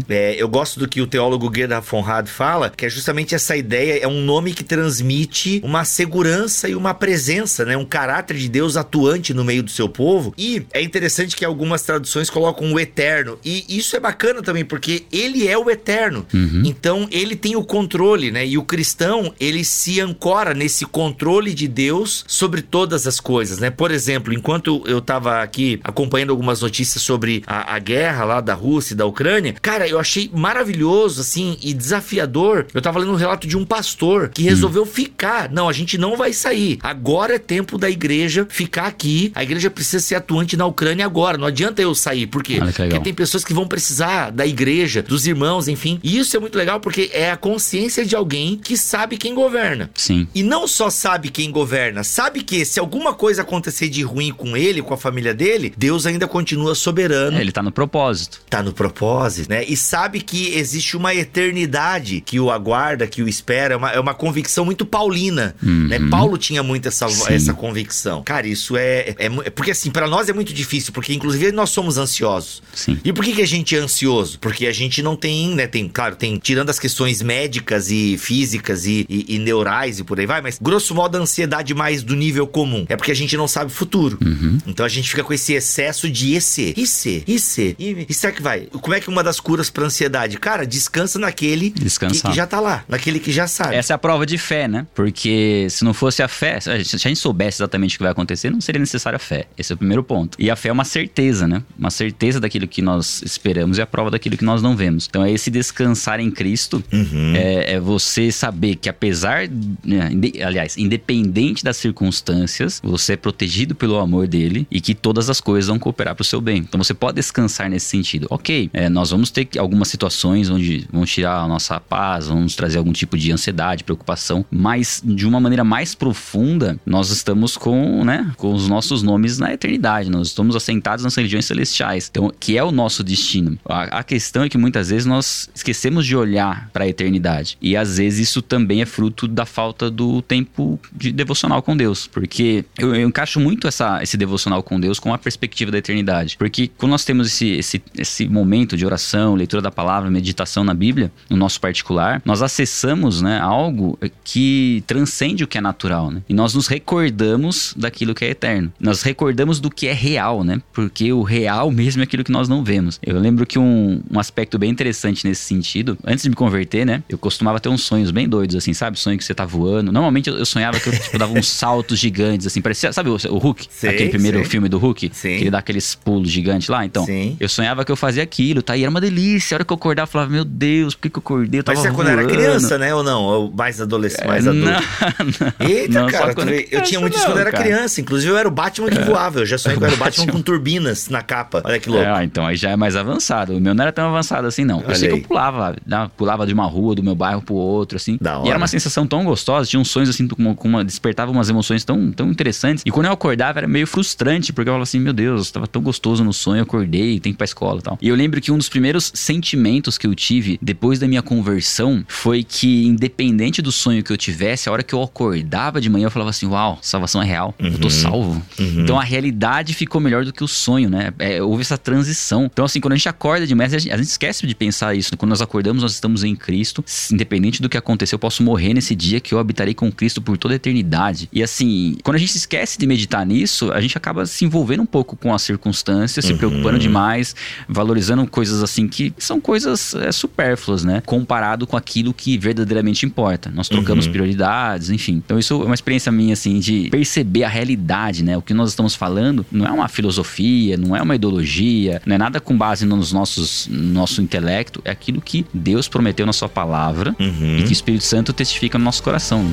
É, eu gosto do que o teólogo Gerhard von Rad fala, que é justamente essa ideia, é um nome que transmite uma segurança e uma presença, né? Um caráter de Deus atuante no meio do seu povo. E é interessante que algumas traduções colocam o eterno. E isso é bacana também, porque ele é o eterno. Então, ele tem o controle, né? E o cristão, ele se ancora nesse controle de Deus sobre todas as coisas, né? Por exemplo, enquanto eu tava aqui acompanhando algumas notícias sobre a, a guerra lá da Rússia e da Ucrânia, cara, eu achei maravilhoso, assim, e desafiador. Eu tava lendo um relato de um pastor que resolveu ficar. Não, a gente não vai sair. Agora é tempo da igreja ficar aqui. A igreja precisa ser atuante na Ucrânia agora. Não adianta eu sair. Por quê? Legal. Porque tem pessoas que vão precisar da igreja, dos irmãos, enfim. E isso é muito legal porque é a consciência de alguém que sabe quem governa. Sim. E não só sabe quem governa, sabe que se alguma coisa acontecer de ruim com ele, com a família dele, Deus ainda continua soberano. É, ele tá no propósito. Tá no propósito, né? E sabe que existe uma eternidade que o aguarda, que o espera. É uma, é uma convicção muito paulina, né? Paulo tinha muito essa, Sim. essa convicção. Cara, isso é, é, é- Porque assim, pra nós é muito difícil, porque inclusive nós somos ansiosos. Sim. E por que, que a gente é ansioso? Porque a gente não tem, né? Tem, claro, tem, tirando as questões médicas e físicas e, e, e neurais e por aí vai, mas grosso modo a ansiedade mais do nível comum. É porque a gente não sabe o futuro. Então a gente fica com esse excesso de e se, e se, e e, e será que vai? Como é que uma das curas pra ansiedade? Cara, descansa naquele que, que já tá lá, naquele que já sabe. Essa é a prova de fé, né? Porque se não fosse a fé, se a gente, se a gente soubesse exatamente o que vai acontecer, não seria necessária a fé. Esse é o primeiro ponto. E a fé é uma certeza, né? Uma certeza daquilo que nós esperamos e a prova daquilo que nós não vemos. Então é esse descansar em Cristo, Uhum. é, é você saber que apesar, né, aliás, independente das circunstâncias, você é protegido pelo amor dele e que todas as coisas vão cooperar para o seu bem. Então você pode descansar nesse sentido. Ok, é, nós vamos ter algumas situações onde vão tirar a nossa paz, vão nos trazer algum tipo de ansiedade, preocupação, mas de uma maneira mais profunda, nós estamos com, né, com os nossos nomes na eternidade. Nós estamos assentados nas religiões celestiais, então que é o nosso destino. A, a questão é que muitas vezes nós esquecemos de olhar para a eternidade e às vezes isso também é fruto da falta do tempo de devocional com Deus, porque eu, eu encaixo muito essa, esse devocional com Deus com a perspectiva da eternidade, porque quando nós temos esse, esse, esse momento de oração, leitura da palavra, meditação na Bíblia, no nosso particular, nós acessamos né, algo que transcende o que é natural, né? E nós nos recordamos daquilo que é eterno. Nós recordamos do que é real, né? Porque o real mesmo é aquilo que nós não vemos. Eu lembro que um, um aspecto bem interessante nesse sentido, antes de me converter, né? Eu costumava ter uns sonhos bem doidos, assim, sabe? Sonho que você tá voando. Normalmente eu, eu sonhava que eu tipo, dava uns saltos gigantes, assim, parecia, sabe o, o Hulk? Sei, Aquele primeiro sei. filme do Hulk? Sim. Que ele dá aqueles pulos gigantes lá. Então, Sim. eu sonhava que eu fazia aquilo, tá? E era uma delícia. A hora que eu acordava, eu falava, meu Deus, por que, que eu acordei? Eu tava Mas isso é quando era voando. criança, né? Ou não? Ou mais adolescente, mais É, adulto? Não, não. Eita, Não, cara, vê, eu tinha muito isso quando eu era cara. criança. Inclusive, eu era o Batman que voava. Eu já sonhei que eu era o Batman com turbinas na capa. Olha que louco. É, ah, então aí já é mais avançado. O meu não era tão avançado assim, não. Olha eu sei que aí. eu pulava, né? pulava de uma rua, do meu bairro pro outro, assim. Da E hora. era uma sensação tão gostosa, tinha uns sonhos assim, com uma, com uma- despertava umas emoções tão, tão interessantes. E quando eu acordava era meio frustrante, porque eu falava assim, meu Deus, tava tão gostoso no sonho, eu acordei, tem que ir pra escola e tal. E eu lembro que um dos primeiros sentimentos que eu tive depois da minha conversão foi que, independente do sonho que eu tivesse, a hora que eu acordava de manhã, eu falava assim, uau, salvação é real, eu tô salvo. Então a realidade ficou melhor do que o sonho, né? É, houve essa transição. Então, assim, quando a gente acorda de manhã, a gente, a gente esquece de pensar isso. Quando nós acordamos, nós estamos em Cristo. Independente do que acontecer, eu posso morrer nesse dia que eu habitarei com Cristo por toda a eternidade. E assim, quando a gente esquece de meditar nisso, a gente acaba se envolvendo um pouco com as circunstâncias, se preocupando demais, valorizando coisas assim que são coisas é, supérfluas, né? Comparado com aquilo que verdadeiramente importa. Nós trocamos prioridades, enfim. Então, isso é uma experiência minha, assim, de perceber a realidade, né? O que nós estamos falando não é uma filosofia, não é uma ideologia, não é nada com base nos nossos no nosso intelecto, é aquilo que Deus prometeu na sua palavra Uhum. e que o Espírito Santo testifica no nosso coração.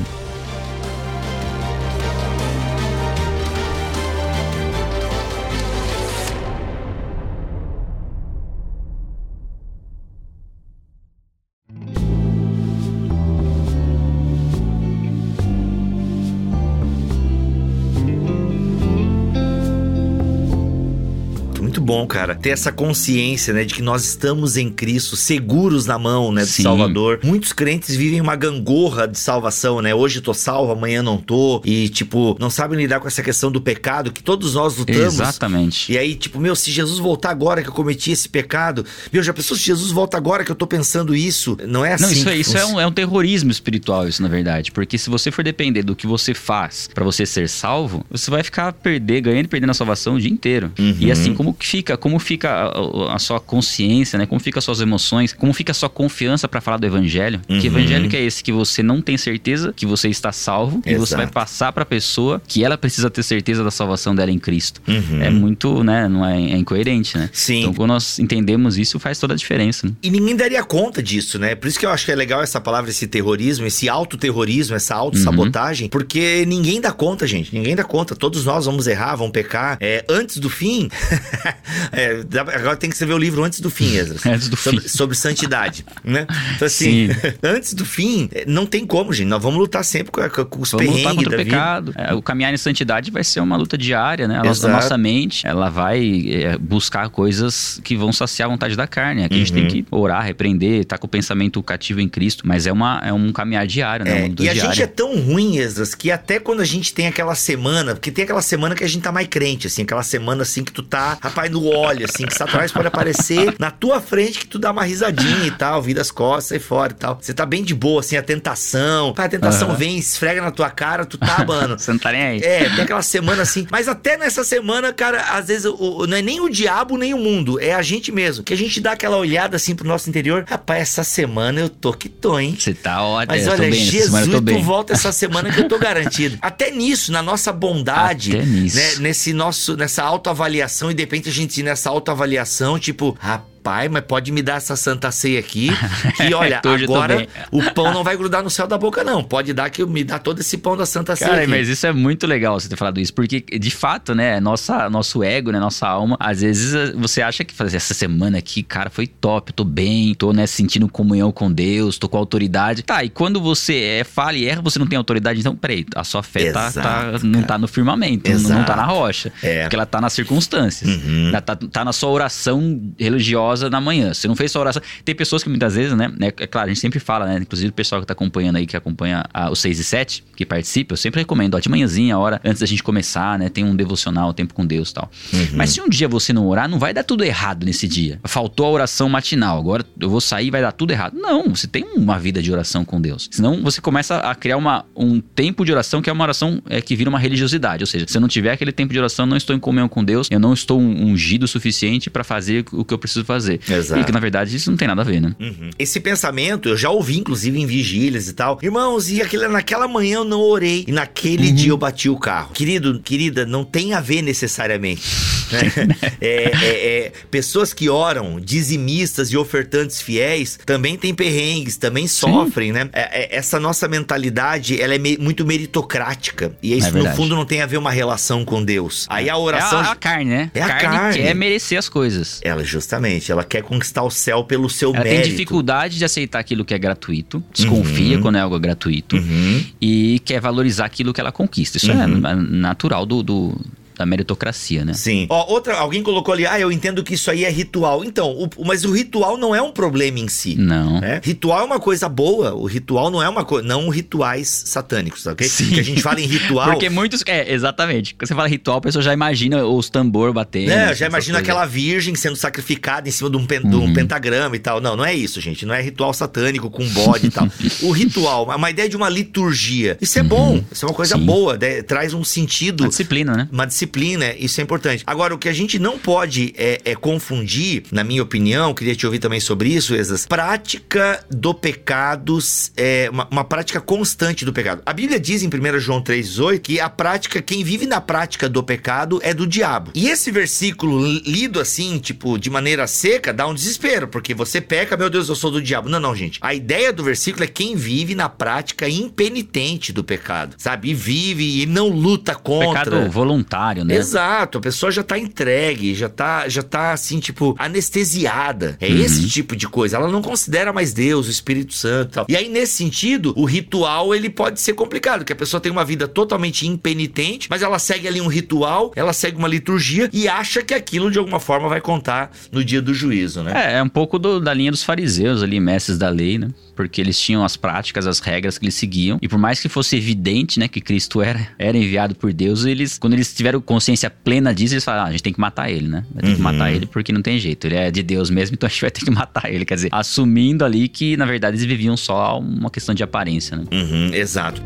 Bom, cara. Ter essa consciência, né, de que nós estamos em Cristo, seguros na mão, né, do Sim. Salvador. Muitos crentes vivem uma gangorra de salvação, né? Hoje tô salvo, amanhã não tô. E, tipo, não sabem lidar com essa questão do pecado que todos nós lutamos. Exatamente. E aí, tipo, meu, se Jesus voltar agora que eu cometi esse pecado, meu, já pensou se Jesus volta agora que eu tô pensando isso? Não é assim. Não, isso, é, isso é, um, é um terrorismo espiritual, isso na verdade. Porque se você for depender do que você faz pra você ser salvo, você vai ficar perder, ganhando e perdendo a salvação o dia inteiro. Uhum. E assim, como que fica, como fica a, a sua consciência, né? Como fica as suas emoções, como fica a sua confiança pra falar do evangelho? Que Uhum. evangelho que é esse que você não tem certeza que você está salvo e você Exato. vai passar pra pessoa que ela precisa ter certeza da salvação dela em Cristo. Uhum. É muito, né? Não é, é incoerente, né? Sim. Então, quando nós entendemos isso, faz toda a diferença. Né? E ninguém daria conta disso, né? Por isso que eu acho que é legal essa palavra, esse terrorismo, esse autoterrorismo, essa autossabotagem, porque ninguém dá conta, gente. Ninguém dá conta. Todos nós vamos errar, vamos pecar. É, antes do fim. é, agora tem que escrever o livro antes do fim, Ezra. Antes do sobre, fim. sobre santidade, né? Então, assim, Sim. antes do fim, é, não tem como, gente. Nós vamos lutar sempre com, com- os Vamos perrengues contra da o vida. pecado. É, o caminhar em santidade vai ser uma luta diária, né? A nossa, Exato. a nossa mente, ela vai é, buscar coisas que vão saciar a vontade da carne. Aqui a gente tem Uhum. que orar, repreender, estar com o pensamento cativo em Cristo. Mas é, uma, é um caminhar diário, né? É, e a gente é tão ruim, Esdras, que até quando a gente tem aquela semana, porque tem aquela semana que a gente tá mais crente, assim, aquela semana assim que tu tá, rapaz, no óleo, assim, que Satanás pode aparecer na tua frente que tu dá uma risadinha e tal, vira as costas, sai fora e tal. Você tá bem de boa, assim, a tentação, a tentação Aham. vem, esfrega na tua cara, tu tá, mano. Você não tá nem aí. É, tem aquela semana assim. Mas até nessa semana, cara, às vezes o- não é nem o diabo nem o mundo, é a gente mesmo. Que a gente dá aquela olhada assim pro nosso interior. Rapaz, essa semana eu tô que tô, hein? Você tá ótimo. Mas olha, bem, Jesus, tu bem. volta essa semana que eu tô garantido. Até nisso, na nossa bondade, Até nisso. né, nesse nosso, nessa autoavaliação, e de repente a gente ir nessa autoavaliação, tipo, rapaz pai, mas pode me dar essa santa ceia aqui. Que olha, agora o pão não vai grudar no céu da boca, não. Pode dar que me dá todo esse pão da santa ceia. Cara, aqui. mas isso é muito legal você ter falado isso, porque de fato, né, nossa, nosso ego, né, nossa alma, às vezes eh, você acha que fazer essa semana aqui, cara, foi top, tô bem, tô, né, sentindo comunhão com Deus, tô com autoridade. Tá, e quando você é, fala e erra, você não tem autoridade, então, peraí, a sua fé tá, Exato, tá, não tá no firmamento, Exato. não tá na rocha. É. Porque ela tá nas circunstâncias. Uhum. Ela tá, tá na sua oração religiosa na manhã. Você não fez sua oração. Tem pessoas que muitas vezes, né? né, É claro, a gente sempre fala, né? Inclusive o pessoal que tá acompanhando aí, que acompanha a, o 6 e 7, que participa, eu sempre recomendo, ó, de manhãzinha, a hora antes da gente começar, né? Tem um devocional, tempo com Deus e tal. Mas se um dia você não orar, não vai dar tudo errado nesse dia. Faltou a oração matinal, agora eu vou sair vai dar tudo errado. Não, você tem uma vida de oração com Deus. Senão você começa a criar uma, um tempo de oração que é uma oração é, que vira uma religiosidade. Ou seja, se eu não tiver aquele tempo de oração, eu não estou em comunhão com Deus, eu não estou ungido o suficiente para fazer o que eu preciso fazer. Exato. E que na verdade isso não tem nada a ver, né? Uhum. Esse pensamento eu já ouvi, inclusive, em vigílias e tal. Irmãos, e aquele, naquela manhã eu não orei. E naquele dia eu bati o carro. Querido, querida, não tem a ver necessariamente. Né? É, é, é, pessoas que oram, dizimistas e ofertantes fiéis, também têm perrengues, também sofrem, né? É, é, essa nossa mentalidade, ela é me- muito meritocrática. E isso, no fundo, não tem a ver uma relação com Deus. Aí a oração... É a, a carne, né? É a carne, carne. quer merecer as coisas. Ela, justamente, ela quer conquistar o céu pelo seu Ela mérito. tem dificuldade de aceitar aquilo que é gratuito, desconfia quando é algo gratuito Uhum. e quer valorizar aquilo que ela conquista. Isso é na- natural do, do- da meritocracia, né? Sim. Ó, outra, alguém colocou ali, ah, eu entendo que isso aí é ritual. Então, o- mas o ritual não é um problema em si. Não. né? Ritual é uma coisa boa, o ritual não é uma coisa, não rituais satânicos, tá ok? Sim. Que a gente fala em ritual. Porque muitos. É, exatamente. Quando você fala ritual, a pessoa já imagina os tambor batendo. eu já coisas. aquela virgem sendo sacrificada em cima de um, pen- de um Uhum. pentagrama e tal. Não, não é isso, gente. Não é ritual satânico com bode e tal. O ritual, é uma ideia de uma liturgia. Isso é bom, isso é uma coisa Uhum. Sim. boa, né? traz um sentido. Uma disciplina, né? uma disciplina, isso é importante. Agora, o que a gente não pode é, é confundir, na minha opinião, queria te ouvir também sobre isso, Esas, prática do pecado, é uma, uma prática constante do pecado. A Bíblia diz em 1 João 3,18 que a prática, quem vive na prática do pecado é do diabo. E esse versículo lido assim, tipo, de maneira seca, dá um desespero, porque você peca, meu Deus, eu sou do diabo. Não, não, gente. A ideia do versículo é quem vive na prática impenitente do pecado, sabe? E vive e não luta contra. Pecado voluntário, né? Exato, a pessoa já tá entregue, já tá, já tá assim, tipo, anestesiada. É Uhum. esse tipo de coisa. Ela não considera mais Deus, o Espírito Santo e tal. E aí, nesse sentido, o ritual, ele pode ser complicado, que a pessoa tem uma vida totalmente impenitente, mas ela segue ali um ritual, ela segue uma liturgia e acha que aquilo, de alguma forma, vai contar no dia do juízo, né? É, é um pouco do- da linha dos fariseus ali, mestres da lei, né? Porque eles tinham as práticas, as regras que eles seguiam. E por mais que fosse evidente, né, que Cristo era, era enviado por Deus, eles, quando eles tiveram consciência plena disso, eles falaram, ah, a gente tem que matar ele, né? Vai ter que Uhum. matar ele porque não tem jeito. Ele é de Deus mesmo, então a gente vai ter que matar ele. Quer dizer, assumindo ali que, na verdade, eles viviam só uma questão de aparência, né? Uhum, exato.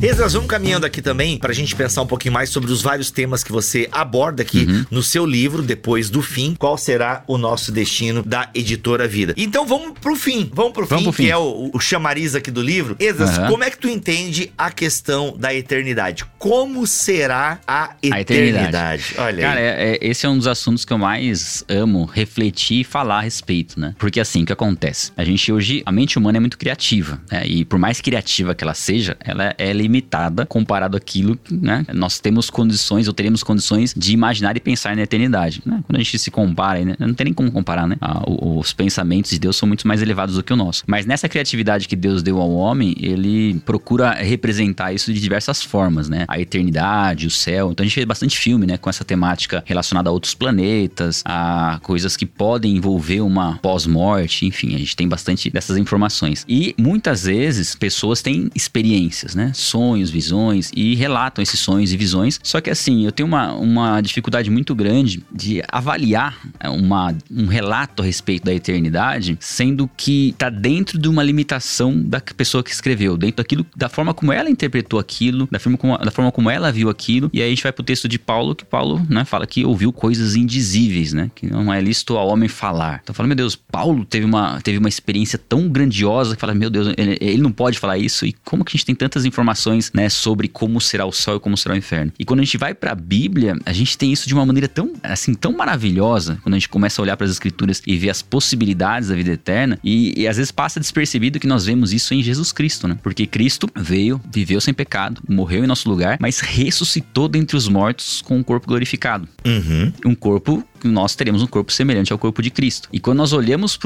Esdras, vamos caminhando aqui também pra gente pensar um pouquinho mais sobre os vários temas que você aborda aqui Uhum. no seu livro, Depois do Fim. Qual será o nosso destino da editora Vida? Então vamos pro fim. Vamos pro Vamos fim, pro fim. que é o, o chamariz aqui do livro. Esdras, Aham. como é que tu entende a questão da eternidade? Como será a eternidade? A eternidade. Olha Cara, é- é- esse é um dos assuntos que eu mais amo refletir e falar a respeito, né? Porque assim, o que acontece? A gente hoje, a mente humana é muito criativa, né? E por mais criativa que ela seja, ela é limitada comparado àquilo que, né? Nós temos condições, ou teremos condições de imaginar e pensar na eternidade, né? Quando a gente se compara, né? não tem nem como comparar, né? Ah, os pensamentos de Deus são muito mais elevados do que o nosso. Mas nessa criatividade que Deus deu ao homem, ele procura representar isso de diversas formas, né? A eternidade, o céu. Então a gente fez bastante filme, né? Com essa temática relacionada a outros planetas, a coisas que podem envolver uma pós-morte, enfim, a gente tem bastante dessas informações. E muitas vezes pessoas têm experiências, né? Sonhos, sonhos, visões e relatam esses sonhos e visões. Só que assim, eu tenho uma, uma dificuldade muito grande de avaliar é, uma, um relato a respeito da eternidade, sendo que tá dentro de uma limitação da pessoa que escreveu, dentro daquilo, da forma como ela interpretou aquilo, da forma como, da forma como ela viu aquilo. E aí a gente vai pro texto de Paulo, que Paulo, né, fala que ouviu coisas indizíveis, né, que não é lícito ao homem falar. Então fala, meu Deus, Paulo teve uma, teve uma experiência tão grandiosa que fala, meu Deus, ele, ele não pode falar isso e como que a gente tem tantas informações, né, sobre como será o céu e como será o inferno. E quando a gente vai para a Bíblia, a gente tem isso de uma maneira tão, assim, tão maravilhosa, quando a gente começa a olhar para as escrituras e ver as possibilidades da vida eterna, e, e às vezes passa despercebido que nós vemos isso em Jesus Cristo, né? Porque Cristo veio, viveu sem pecado, morreu em nosso lugar, mas ressuscitou dentre os mortos com um corpo glorificado. Uhum. Um corpo nós teremos um corpo semelhante ao corpo de Cristo. E quando nós olhamos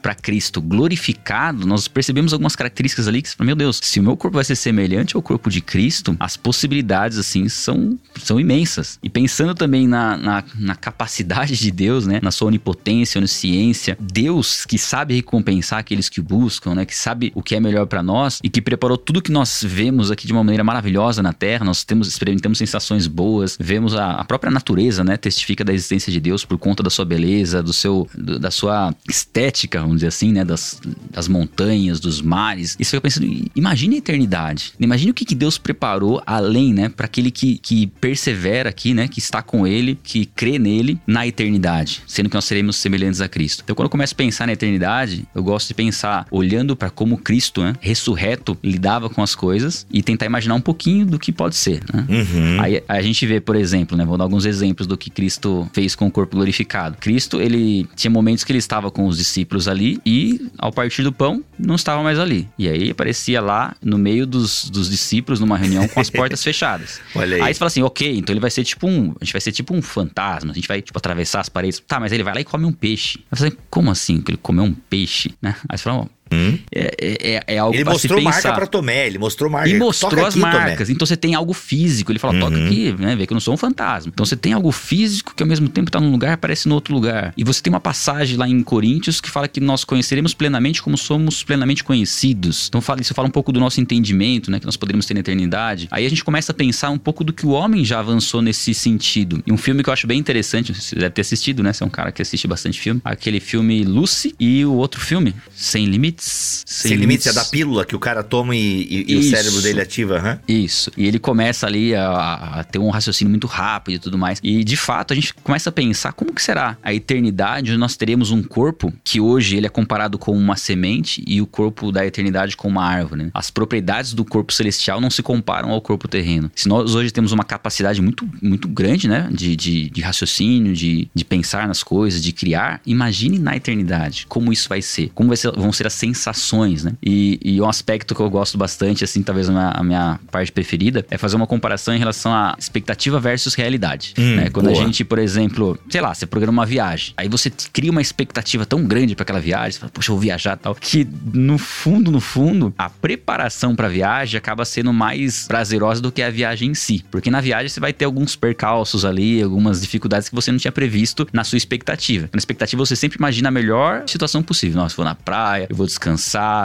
para Cristo glorificado, nós percebemos algumas características ali que, meu Deus, se o meu corpo vai ser semelhante ao corpo de Cristo, as possibilidades, assim, são, são imensas. E pensando também na, na, na capacidade de Deus, né, na sua onipotência, onisciência, Deus que sabe recompensar aqueles que o buscam, né, que sabe o que é melhor para nós e que preparou tudo que nós vemos aqui de uma maneira maravilhosa na Terra, nós temos, experimentamos sensações boas, vemos a, a própria natureza, né, testifica da existência de Deus por conta da sua beleza, do seu, do, da sua estética, vamos dizer assim, né? Das, das montanhas, dos mares. E você fica pensando, imagine a eternidade. Imagine o que, que Deus preparou além, né? Para aquele que, que persevera aqui, né? Que está com Ele, que crê nele na eternidade, sendo que nós seremos semelhantes a Cristo. Então, quando eu começo a pensar na eternidade, eu gosto de pensar olhando para como Cristo, né? Ressurreto, lidava com as coisas e tentar imaginar um pouquinho do que pode ser, né? Uhum. Aí a gente vê, por exemplo, né? Vou dar alguns exemplos do que Cristo fez com o corpo glorificado. Cristo, ele tinha momentos que ele estava com os discípulos ali e, ao partir do pão, não estava mais ali. E aí aparecia lá no meio dos, dos discípulos numa reunião com as portas fechadas. Olha aí. Aí você fala assim, ok, então ele vai ser tipo um. A gente vai ser tipo um fantasma, a gente vai, tipo, atravessar as paredes. Tá, mas ele vai lá e come um peixe. Aí você fala assim, como assim que ele comeu um peixe, né? Aí você fala, Hum? é, é, é algo Ele mostrou marca pra Tomé, ele mostrou marca. E mostrou Toca as aqui, Tomé. marcas. Então você tem algo físico. Ele fala, toca Uhum. aqui, né? Vê que eu não sou um fantasma. Então você tem algo físico que ao mesmo tempo tá num lugar e aparece no outro lugar. E você tem uma passagem lá em Coríntios que fala que nós conheceremos plenamente como somos plenamente conhecidos. Então fala, isso fala um pouco do nosso entendimento, né? Que nós poderíamos ter na eternidade. Aí a gente começa a pensar um pouco do que o homem já avançou nesse sentido. E um filme que eu acho bem interessante, você deve ter assistido, né? Você é um cara que assiste bastante filme. Aquele filme Lucy e o outro filme, Sem Limites. Sem limites é da pílula que o cara toma e, e- e o cérebro dele ativa, aham. Isso. E ele começa ali a, a ter um raciocínio muito rápido e tudo mais. E de fato a gente começa a pensar como que será a eternidade onde nós teremos um corpo que hoje ele é comparado com uma semente e o corpo da eternidade com uma árvore. né? As propriedades do corpo celestial não se comparam ao corpo terreno. Se nós hoje temos uma capacidade muito, muito grande, né? De, de, de raciocínio, de, de pensar nas coisas, de criar, imagine na eternidade como isso vai ser. Como vai ser- vão ser as sensações, né? E, e um aspecto que eu gosto bastante, assim, talvez a minha, a minha parte preferida, é fazer uma comparação em relação à expectativa versus realidade. Hum, né? Quando boa. a gente, por exemplo, sei lá, você programa uma viagem, aí você cria uma expectativa tão grande para aquela viagem, você fala, poxa, eu vou viajar e tal, que no fundo, no fundo, a preparação para a viagem acaba sendo mais prazerosa do que a viagem em si. Porque na viagem você vai ter alguns percalços ali, algumas dificuldades que você não tinha previsto na sua expectativa. Na expectativa você sempre imagina a melhor situação possível. Nossa, vou na praia, eu vou descansar,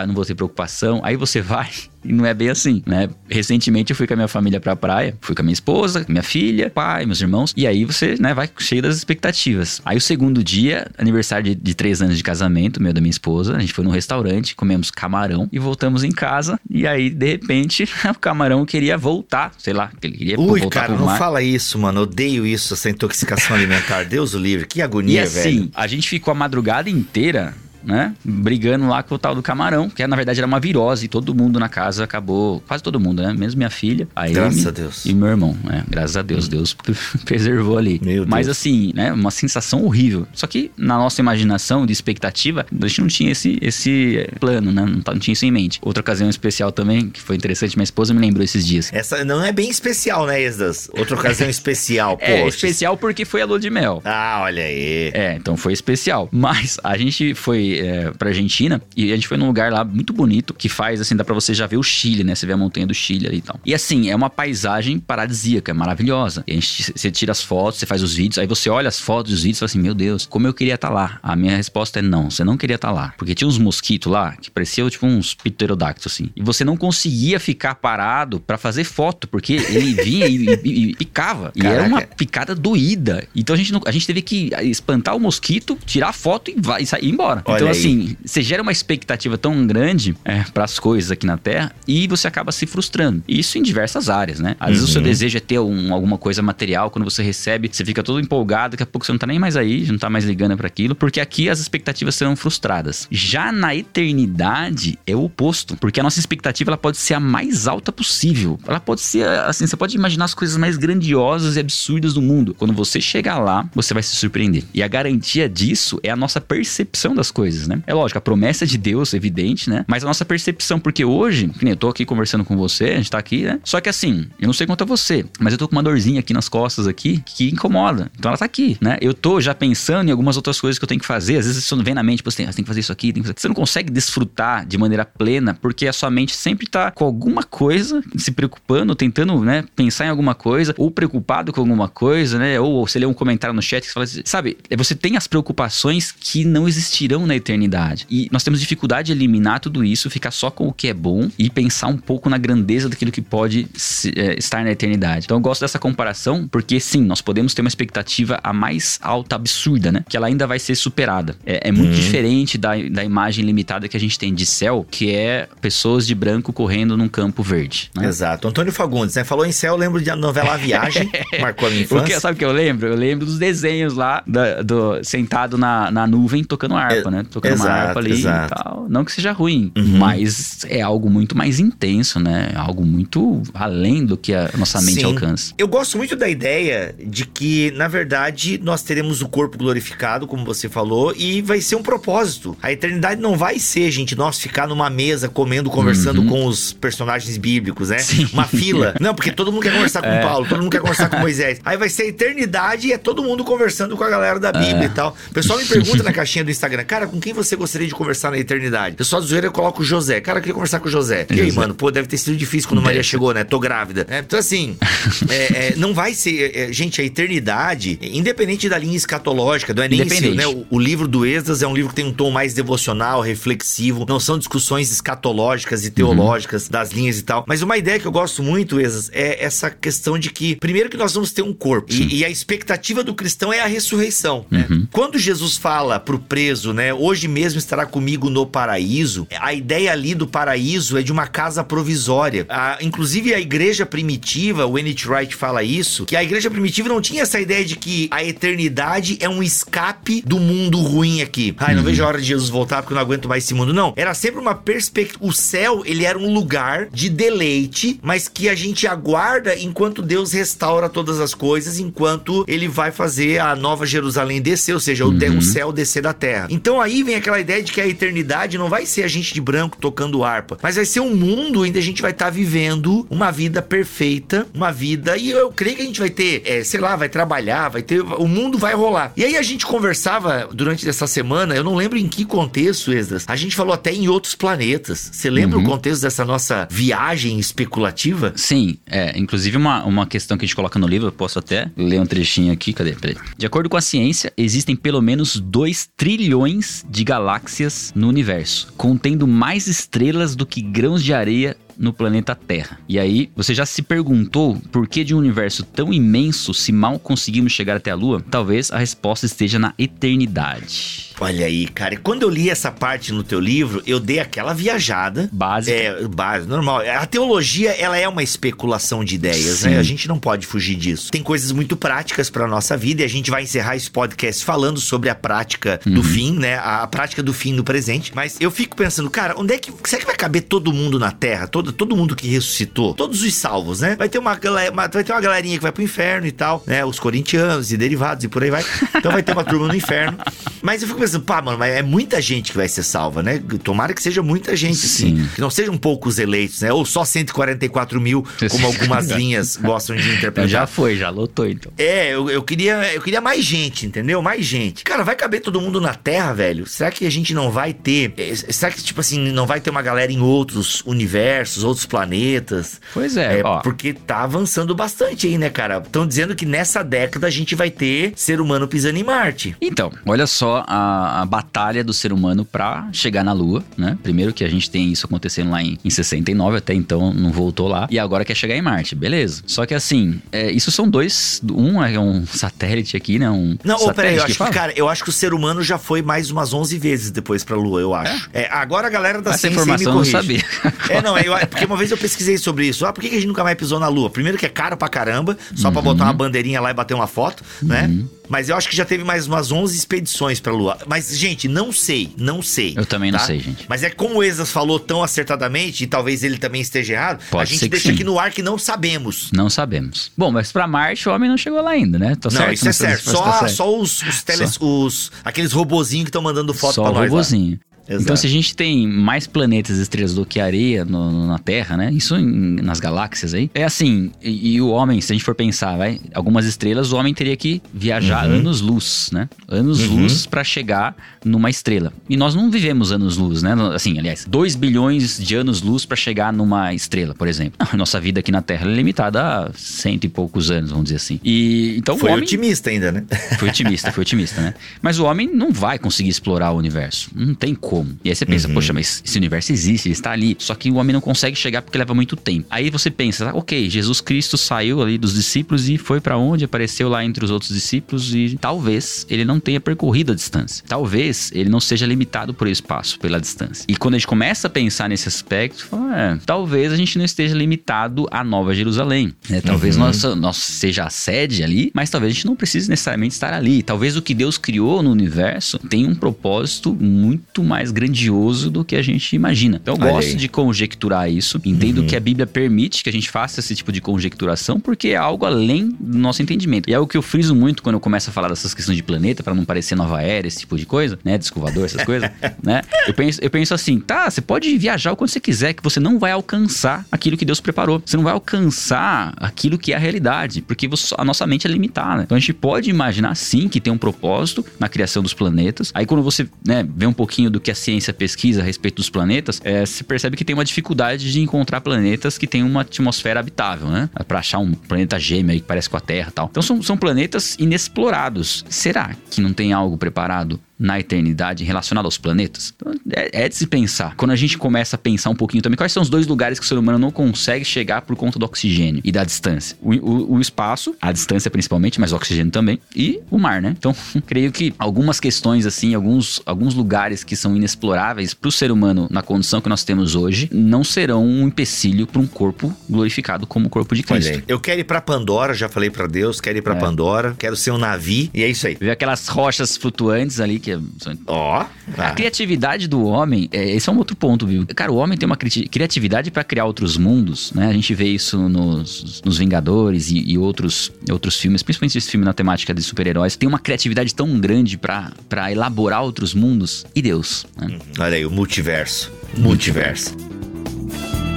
não vou ter preocupação. Aí você vai e não é bem assim, né? Recentemente eu fui com a minha família pra praia, fui com a minha esposa, minha filha, pai, meus irmãos, e aí você, né, vai cheio das expectativas. Aí o segundo dia, aniversário de, de três anos de casamento, meu e da minha esposa, a gente foi num restaurante, comemos camarão e voltamos em casa, e aí, de repente, o camarão queria voltar, sei lá, ele queria Ui, voltar cara, não fala isso, mano. Odeio isso, essa intoxicação alimentar. Deus o livre, que E agonia, assim, velho. a gente ficou a madrugada inteira, né? Brigando lá com o tal do camarão, que na verdade era uma virose. E todo mundo na casa acabou, quase todo mundo, né? Mesmo minha filha, a Graças Amy a Deus. E meu irmão, né? Graças a Deus, Deus preservou ali. Meu Mas Deus. assim, né? Uma sensação horrível. Só que na nossa imaginação de expectativa, a gente não tinha esse, esse plano, né? Não, não tinha isso em mente. Outra ocasião especial também, que foi interessante, minha esposa me lembrou esses dias. Essa não é bem especial, né, Esdas? Outra ocasião especial, É, especial porque foi a lua de mel. Ah, olha aí. É, então foi especial. Mas a gente foi é, pra Argentina e a gente foi num lugar lá muito bonito que faz, assim, dá pra você já ver o Chile, né? Você vê a montanha do Chile ali e tal. E assim, é uma paisagem paradisíaca, maravilhosa. E a gente, você tira as fotos, você faz os vídeos, aí você olha as fotos e os vídeos e fala assim: Meu Deus, como eu queria estar tá lá. A minha resposta é não, você não queria estar tá lá. Porque tinha uns mosquitos lá que pareciam tipo uns pterodáctilos, assim. E você não conseguia ficar parado para fazer foto, porque ele vinha e, e, e, picava. E Caraca. era uma picada doída. Então a gente, não, a gente teve que espantar o mosquito, tirar a foto e, vai, e sair embora. Olha então, aí. assim, você gera uma expectativa tão grande é, para as coisas aqui na Terra e você acaba se frustrando. Isso em diversas áreas, né? Às uhum. vezes o seu uhum. desejo é ter um, alguma coisa material, quando você recebe, você fica todo empolgado, daqui a pouco você não tá nem mais aí, não tá mais ligando para aquilo, porque aqui as expectativas serão frustradas. Já na eternidade é o oposto, porque a nossa expectativa ela pode ser a mais alta possível. Ela pode ser assim, você pode imaginar as coisas mais grandiosas e absurdas do mundo. Quando você chegar lá, você vai se surpreender. E a garantia disso é a nossa percepção das coisas, né? É lógico, a promessa de Deus, evidente, né? Mas a nossa percepção, porque hoje, que nem eu tô aqui conversando com você, a gente tá aqui, né? Só que assim, eu não sei quanto a você, mas eu tô com uma dorzinha aqui nas costas aqui que incomoda. Então ela tá aqui, né? Eu tô já pensando em algumas outras coisas que eu tenho que fazer. Às vezes isso não vem na mente, tipo, você tem, você tem que fazer isso aqui, tem que fazer. Você não consegue desfrutar de maneira plena porque a sua mente sempre tá com alguma coisa, se preocupando, tentando, né, pensar em alguma coisa, ou preocupado com alguma coisa, né? Ou, ou você lê um comentário no chat que fala assim, sabe, você tem as preocupações que não existirão na eternidade. E nós temos dificuldade de eliminar tudo isso, ficar só com o que é bom e pensar um pouco na grandeza daquilo que pode se, é, estar na eternidade. Então eu gosto dessa comparação, porque sim, nós podemos ter uma expectativa a mais alta, absurda, né? Que ela ainda vai ser superada. É, é muito uhum. diferente da, da imagem limitada que a gente tem de céu, que é pessoas de branco correndo num campo verde. Né? Exato. Antônio Fagundes, né? Falou em céu, eu lembro da novela A Viagem, marcou a minha infância. Porque, sabe o que eu lembro? Eu lembro dos desenhos lá, da, do, sentado na, na nuvem tocando harpa, é, né? Tocando exato, uma harpa ali exato. e tal. Não que seja ruim, uhum. mas é algo muito mais intenso, né? Algo muito além do que a nossa mente Sim. alcança. Eu gosto muito da ideia de que, na verdade, nós teremos o corpo glorificado, como você falou, e vai ser um propósito. A eternidade não vai ser, gente, nós ficar numa mesa comendo, conversando uhum. com os personagens bíblicos, né? Sim. Uma fila. Não, porque todo mundo quer conversar com é. Paulo, todo mundo quer conversar com Moisés. Aí vai ser a eternidade e é todo mundo conversando com a galera da Bíblia é. e tal. O pessoal me pergunta na caixinha do Instagram, cara, com quem você gostaria de conversar na eternidade? Eu só do zoeira eu coloco o José. Cara, eu queria conversar com o José. E aí, mano, pô, deve ter sido difícil quando Maria chegou, né? Tô grávida. É, então, assim, é, é, não vai ser. É, gente, a eternidade, independente da linha escatológica, não é nem isso, né? O, o, livro do Êxodas é um livro que tem um tom mais devocional, reflexivo. Não são discussões escatológicas e teológicas uhum. das linhas e tal. Mas uma ideia que eu gosto muito, Êxodas, é essa questão de que, primeiro, que nós vamos ter um corpo. E, e, a expectativa do cristão é a ressurreição. Né? Uhum. Quando Jesus fala pro preso, né? Hoje mesmo estará comigo no paraíso, a ideia ali do paraíso é de uma casa provisória. A, inclusive, a igreja primitiva, o N.T. Wright fala isso, que a igreja primitiva não tinha essa ideia de que a eternidade é um escape do mundo ruim aqui. Ai, não uhum. vejo a hora de Jesus voltar porque eu não aguento mais esse mundo. Não. Era sempre uma perspectiva. O céu, ele era um lugar de deleite, mas que a gente aguarda enquanto Deus restaura todas as coisas, enquanto ele vai fazer a nova Jerusalém descer, ou seja, uhum. o céu descer da terra. Então aí vem aquela ideia de que a eternidade não vai ser a gente de branco tocando harpa, mas vai ser um mundo onde a gente vai estar tá vivendo uma vida perfeita, uma vida. E eu creio que a gente vai ter, é, sei lá, vai trabalhar, vai ter. O mundo vai rolar. E aí a gente conversava durante essa semana, eu não lembro em que contexto, Esdras. A gente falou até em outros planetas. Você lembra uhum. o contexto dessa nossa viagem especulativa? Sim, é. Inclusive, uma, uma questão que a gente coloca no livro, eu posso até ler um trechinho aqui. Cadê? Peraí. De acordo com a ciência, existem pelo menos 2 trilhões de galáxias no universo, contendo mais estrelas do que grãos de areia no planeta Terra. E aí, você já se perguntou por que de um universo tão imenso, se mal conseguimos chegar até a Lua? Talvez a resposta esteja na eternidade. Olha aí, cara. E quando eu li essa parte no teu livro, eu dei aquela viajada. Básica. É, básica, normal. A teologia, ela é uma especulação de ideias, Sim. né? A gente não pode fugir disso. Tem coisas muito práticas para nossa vida e a gente vai encerrar esse podcast falando sobre a prática uhum. do fim, né? A, prática do fim no presente. Mas eu fico pensando, cara, onde é que. Será que vai caber todo mundo na Terra? Todo toda, todo mundo que ressuscitou, todos os salvos, né? Vai ter uma, uma- vai ter uma galerinha que vai pro inferno e tal, né? Os corintianos e derivados e por aí vai. Então vai ter uma turma no inferno. Mas eu fico pensando, pá, mano, mas é muita gente que vai ser salva, né? Tomara que seja muita gente, assim. Sim. Que não sejam poucos eleitos, né? Ou só 144 mil, como algumas linhas gostam de interpretar. Já foi, já lotou então. É, eu, eu queria eu queria mais gente, entendeu? Mais gente. Cara, vai caber todo mundo na Terra, velho? Será que a gente não vai ter. eh, Será que, tipo assim, não vai ter uma galera em outros universos, outros planetas? Pois é, ó. Porque tá avançando bastante aí, né, cara? Estão dizendo que nessa década a gente vai ter ser humano pisando em Marte. Então, olha só a, a batalha do ser humano pra chegar na Lua, né? Primeiro que a gente tem isso acontecendo lá em, em 69, até então não voltou lá. E agora quer chegar em Marte, beleza. Só que assim, é, isso são dois. Um é um satélite aqui, né? Um Não, ô, satélite peraí, eu acho que, cara, eu acho que o ser humano já foi mais umas 11 vezes depois pra Lua, eu acho. É, agora a galera da Essa ciência aí me informação eu não corrige. sabia. É, não, eu, porque uma vez eu pesquisei sobre isso. Ah, por que a gente nunca mais pisou na Lua? Primeiro que é caro pra caramba, só Uhum. pra botar uma bandeirinha lá e bater uma foto, né? Mas eu acho que já teve mais umas 11 expedições pra Lua. Mas, gente, não sei, não sei. Eu também não tá? sei, gente. Mas é como o Exas falou tão acertadamente, e talvez ele também esteja errado, a Pode gente ser que deixa aqui no ar que não sabemos. Não sabemos. Bom, mas pra Marte o homem não chegou lá ainda, né? Tá não, certo? isso é certo. Só, tá certo. só os, os, teles, os aqueles robozinhos que estão mandando foto Só pra o nós. lá. robozinho. Exato. Então, se a gente tem mais planetas e estrelas do que areia no- na Terra, né? Isso em- nas galáxias aí. É assim, e, e o homem, se a gente for pensar, vai, algumas estrelas, o homem teria que viajar Uhum. anos-luz, né? Anos-luz pra chegar numa estrela. E nós não vivemos anos-luz, né? Assim, aliás, 2 bilhões de anos-luz pra chegar numa estrela, por exemplo. A nossa vida aqui na Terra é limitada a cento e poucos anos, vamos dizer assim. E então Foi o homem otimista ainda, né? foi otimista, foi otimista, né? Mas o homem não vai conseguir explorar o universo. Não tem como. E aí você pensa, poxa, mas esse universo existe, ele está ali. Só que o homem não consegue chegar porque leva muito tempo. Aí você pensa, ah, ok, Jesus Cristo saiu ali dos discípulos e foi pra onde? Apareceu lá entre os outros discípulos e talvez ele não tenha percorrido a distância. Talvez ele não seja limitado por espaço, pela distância. E quando a gente começa a pensar nesse aspecto, fala, é, talvez a gente não esteja limitado à Nova Jerusalém. né? Talvez nossa, nossa seja a sede ali, mas talvez a gente não precise necessariamente estar ali. Talvez o que Deus criou no universo tenha um propósito muito mais grandioso do que a gente imagina. Então eu Olha gosto aí. de conjecturar isso. Entendo que a Bíblia permite que a gente faça esse tipo de conjecturação, porque é algo além do nosso entendimento. E é o que eu friso muito quando eu começo a falar dessas questões de planeta, para não parecer nova era, esse tipo de coisa, né? Descovador, essas coisas, né? Eu penso, eu penso assim, tá, você pode viajar o quanto você quiser, que você não vai alcançar aquilo que Deus preparou. Você não vai alcançar aquilo que é a realidade, porque você- a nossa mente é limitada. Então a gente pode imaginar sim que tem um propósito na criação dos planetas. Aí quando você né, vê um pouquinho do que a ciência pesquisa a respeito dos planetas, é, você percebe que tem uma dificuldade de encontrar planetas que têm uma atmosfera habitável, né? Pra achar um planeta gêmeo aí que parece com a Terra e tal. Então são, são planetas inexplorados. Será que não tem algo preparado na eternidade relacionado aos planetas? Então, é, é de se pensar. Quando a gente começa a pensar um pouquinho também, quais são os dois lugares que o ser humano não consegue chegar por conta do oxigênio e da distância? O, o- o espaço, a distância principalmente, mas o oxigênio também, e o mar, né? Então, creio que algumas questões, assim, alguns, alguns lugares que são inexploráveis para o ser humano na condição que nós temos hoje, não serão um empecilho para um corpo glorificado como o corpo de Olha Cristo. aí. Eu quero ir pra Pandora, já falei pra Deus, quero ir pra É. Pandora, quero ser um navio, e é isso aí. Ver aquelas rochas flutuantes ali que são Ó. A ah, criatividade do homem, é, esse é um outro ponto, viu? Cara, o homem tem uma cri- criatividade pra criar outros mundos, né? A gente vê isso nos, nos Vingadores e, e outros, outros filmes, principalmente esse filme na temática de super-heróis. Tem uma criatividade tão grande pra pra elaborar outros mundos. E Deus, né? Olha aí, o multiverso. Multiverso. Saindo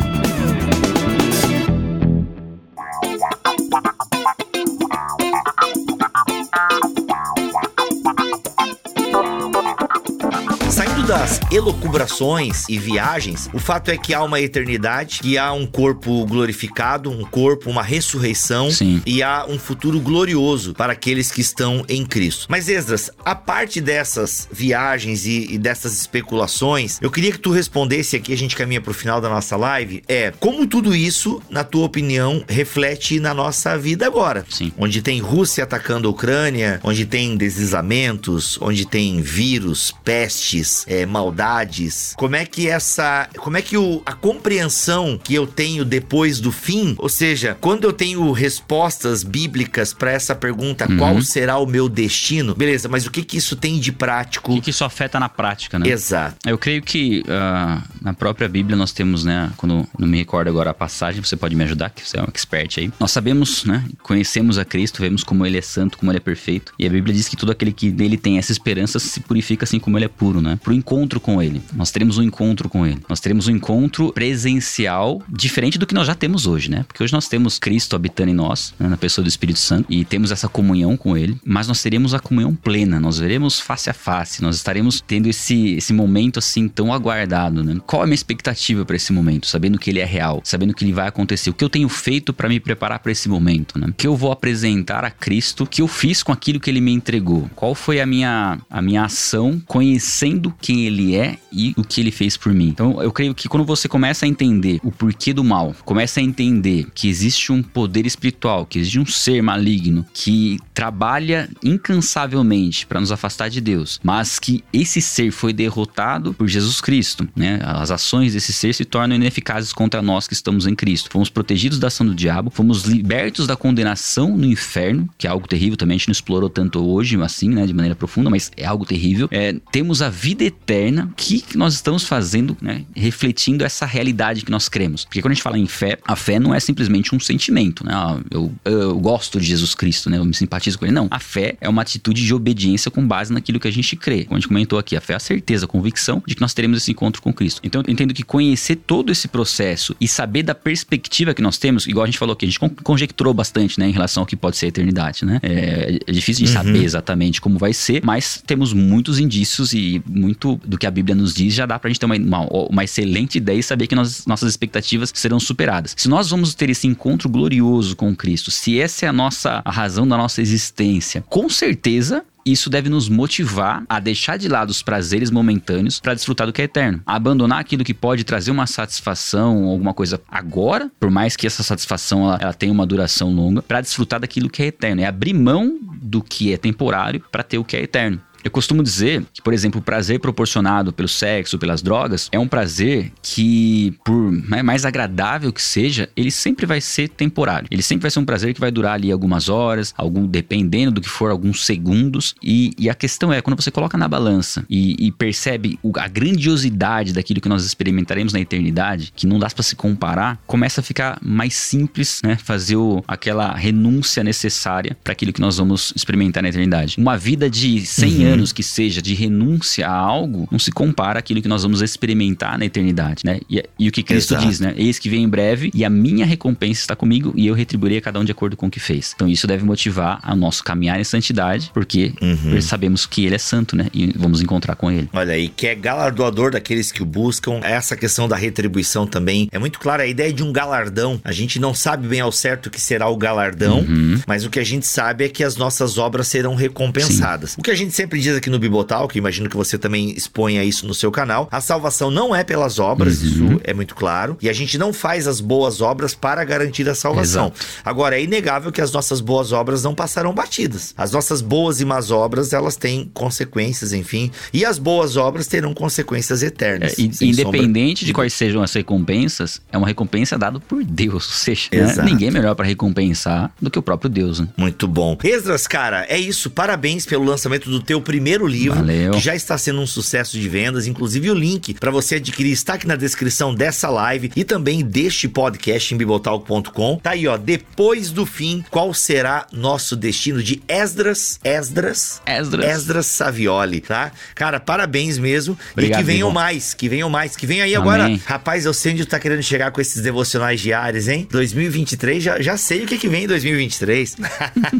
das elocubrações e viagens, o fato é que há uma eternidade, que há um corpo glorificado, um corpo, uma ressurreição Sim. e há um futuro glorioso para aqueles que estão em Cristo. Mas Esdras, a parte dessas viagens e, e dessas especulações, eu queria que tu respondesse aqui, a gente caminha pro final da nossa live, é como tudo isso, na tua opinião, reflete na nossa vida agora? Sim. Onde tem Rússia atacando a Ucrânia, onde tem deslizamentos, onde tem vírus, pestes, é, maldades. Como é que essa, como é que o, a compreensão que eu tenho depois do fim, ou seja, quando eu tenho respostas bíblicas para essa pergunta, qual será o meu destino? Beleza, mas o que que isso tem de prático? O que, que isso afeta na prática, né? Exato. Eu creio que, ah, Na própria Bíblia nós temos, né, quando não me recordo agora a passagem, você pode me ajudar, que você é um expert aí. Nós sabemos, né, conhecemos a Cristo, vemos como ele é santo, como ele é perfeito. E a Bíblia diz que todo aquele que nele tem essa esperança se purifica assim como ele é puro, né? Pro encontro com ele. Nós teremos um encontro com ele. Nós teremos um encontro presencial diferente do que nós já temos hoje, né? Porque hoje nós temos Cristo habitando em nós, né, na pessoa do Espírito Santo, e temos essa comunhão com ele, mas nós teremos a comunhão plena, nós veremos face a face, nós estaremos tendo esse, esse momento assim tão aguardado, né? Qual é a minha expectativa para esse momento? Sabendo que ele é real, sabendo que ele vai acontecer. O que eu tenho feito para me preparar para esse momento, né? O que eu vou apresentar a Cristo, o que eu fiz com aquilo que ele me entregou? Qual foi a minha, a minha ação conhecendo quem ele é e o que ele fez por mim? Então, eu creio que quando você começa a entender o porquê do mal, começa a entender que existe um poder espiritual, que existe um ser maligno que trabalha incansavelmente para nos afastar de Deus, mas que esse ser foi derrotado por Jesus Cristo, né? As ações desse ser se tornam ineficazes contra nós que estamos em Cristo. Fomos protegidos da ação do diabo, fomos libertos da condenação no inferno, que é algo terrível também, a gente não explorou tanto hoje, assim, né, de maneira profunda, mas é algo terrível. É, temos a vida eterna. O que nós estamos fazendo, né, refletindo essa realidade que nós cremos? Porque quando a gente fala em fé, a fé não é simplesmente um sentimento, né? Ah, eu, eu gosto de Jesus Cristo, né? Eu me simpatizo com ele. Não, a fé é uma atitude de obediência com base naquilo que a gente crê. Como a gente comentou aqui, a fé é a certeza, a convicção de que nós teremos esse encontro com Cristo. Então eu entendo que conhecer todo esse processo e saber da perspectiva que nós temos, igual a gente falou aqui, a gente conjecturou bastante, né, em relação ao que pode ser a eternidade, né? É, é difícil de uhum. saber exatamente como vai ser, mas temos muitos indícios e muito do que a Bíblia nos diz já dá pra gente ter uma, uma, uma excelente ideia e saber que nós, nossas expectativas serão superadas. Se nós vamos ter esse encontro glorioso com Cristo, se essa é a nossa a razão da nossa existência, com certeza isso deve nos motivar a deixar de lado os prazeres momentâneos para desfrutar do que é eterno. Abandonar aquilo que pode trazer uma satisfação alguma coisa agora, por mais que essa satisfação ela, ela tenha uma duração longa, para desfrutar daquilo que é eterno. É abrir mão do que é temporário para ter o que é eterno. Eu costumo dizer que, por exemplo, o prazer proporcionado pelo sexo, pelas drogas, é um prazer que, por mais agradável que seja, ele sempre vai ser temporário. Ele sempre vai ser um prazer que vai durar ali algumas horas, algum dependendo do que for, alguns segundos. E, e a questão é, quando você coloca na balança e, e percebe a grandiosidade daquilo que nós experimentaremos na eternidade, que não dá para se comparar, começa a ficar mais simples, né? Fazer o, aquela renúncia necessária para aquilo que nós vamos experimentar na eternidade. Uma vida de 100 uhum. anos anos que seja de renúncia a algo, não se compara àquilo que nós vamos experimentar na eternidade, né? E, e o que Cristo Exato. diz, né? Eis que vem em breve e a minha recompensa está comigo e eu retribuirei a cada um de acordo com o que fez. Então isso deve motivar a nosso caminhar em santidade, porque uhum. sabemos que ele é santo, né? E vamos encontrar com ele. Olha aí, que é galardoador daqueles que o buscam. Essa questão da retribuição também é muito clara. A ideia de um galardão, a gente não sabe bem ao certo o que será o galardão, uhum. mas o que a gente sabe é que as nossas obras serão recompensadas. Sim. O que a gente sempre diz aqui no Bibotal, que imagino que você também exponha isso no seu canal, a salvação não é pelas obras, uhum. isso é muito claro, e a gente não faz as boas obras para garantir a salvação. Exato. Agora, é inegável que as nossas boas obras não passarão batidas. As nossas boas e más obras, elas têm consequências, enfim, e as boas obras terão consequências eternas. É, independente sombra. de quais sejam as recompensas, é uma recompensa dada por Deus, ou seja, né? ninguém é melhor para recompensar do que o próprio Deus. Né? Muito bom. Esdras, cara, é isso. Parabéns pelo lançamento do teu primeiro livro, Valeu. que já está sendo um sucesso de vendas. Inclusive, o link para você adquirir está aqui na descrição dessa live e também deste podcast em bibotalk.com. Tá aí, ó. Depois do fim, qual será nosso destino de Esdras? Esdras? Esdras. Esdras Savioli, tá? Cara, parabéns mesmo. Obrigado, e que venham mais, que venham mais, que venham aí Amém. agora. Rapaz, sei onde tá querendo chegar com esses devocionais diários, hein? 2023, já, já sei o que, que vem em 2023.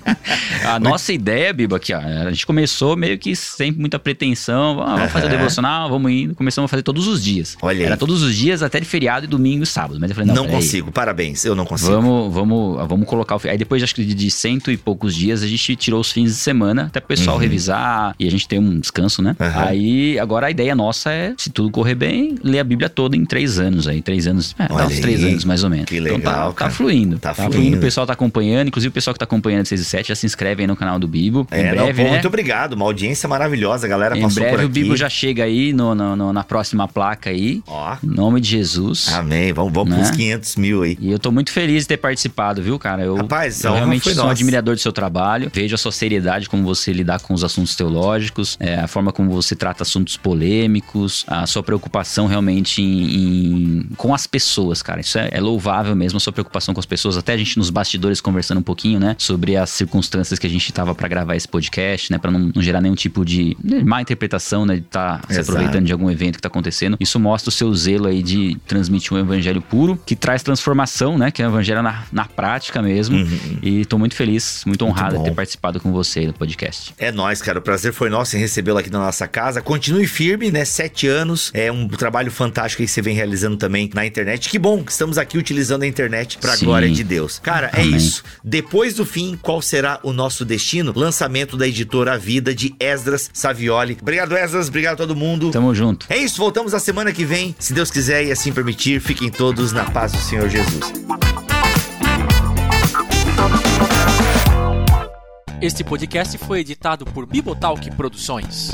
a nossa ideia, Biba, aqui, ó, a gente começou meio que sem muita pretensão. Ah, vamos fazer o devocional, vamos indo. Começamos a fazer todos os dias. Olha aí. Era todos os dias, até de feriado e domingo e sábado. Mas eu falei, não, não consigo, parabéns, eu não consigo. Vamos, vamos, vamos colocar o. Aí depois, acho que de cento e poucos dias, a gente tirou os fins de semana, até pro pessoal uhum. revisar e a gente tem um descanso, né? Uhum. Aí, agora a ideia nossa é, se tudo correr bem, ler a Bíblia toda em três anos aí. Três anos, é, dá uns três anos mais ou menos. Que legal. Então tá, tá fluindo. Tá, tá fluindo. fluindo. O pessoal tá acompanhando, inclusive o pessoal que tá acompanhando de 6 e 7 já se inscreve aí no canal do Bibo. É, em breve, não, pô, né? Muito obrigado, uma audiência audiência maravilhosa, a galera Em passou por breve aqui. o Bibo já chega aí no, no- no- na próxima placa aí. Ó, Em nome de Jesus. amém. Vamos, vamos Né? pros 500 mil aí. E eu tô muito feliz de ter participado, viu, cara? Eu, Rapaz, eu realmente sou um nossa. admirador do seu trabalho. Vejo a sua seriedade, como você lidar com os assuntos teológicos, é, a forma como você trata assuntos polêmicos, a sua preocupação realmente em, em- com as pessoas, cara. Isso é, é louvável mesmo, a sua preocupação com as pessoas. Até a gente nos bastidores conversando um pouquinho, né, sobre as circunstâncias que a gente tava pra gravar esse podcast, né, pra não, não gerar nenhum tipo de né, má interpretação, né, de estar se Exato. aproveitando de algum evento que tá acontecendo. Isso mostra o seu zelo aí de transmitir um evangelho puro, que traz transformação, né? Que é o evangelho na, na prática mesmo. E tô muito feliz, muito honrado bom. de ter participado com você do podcast. É nóis, cara. O prazer foi nosso em recebê-lo aqui na nossa casa. Continue firme, né? Sete anos. É um trabalho fantástico que você vem realizando também na internet. Que bom que estamos aqui utilizando a internet pra Sim. glória de Deus. Cara, é Amém. isso. Depois do fim, qual será o nosso destino? Lançamento da editora Vida de Esdras Savioli. Obrigado, Esdras. Obrigado a todo mundo. Tamo junto. É isso, voltamos a semana que vem, se Deus quiser e assim permitir. Fiquem todos na paz do Senhor Jesus. Este podcast foi editado por Bibotalk Produções.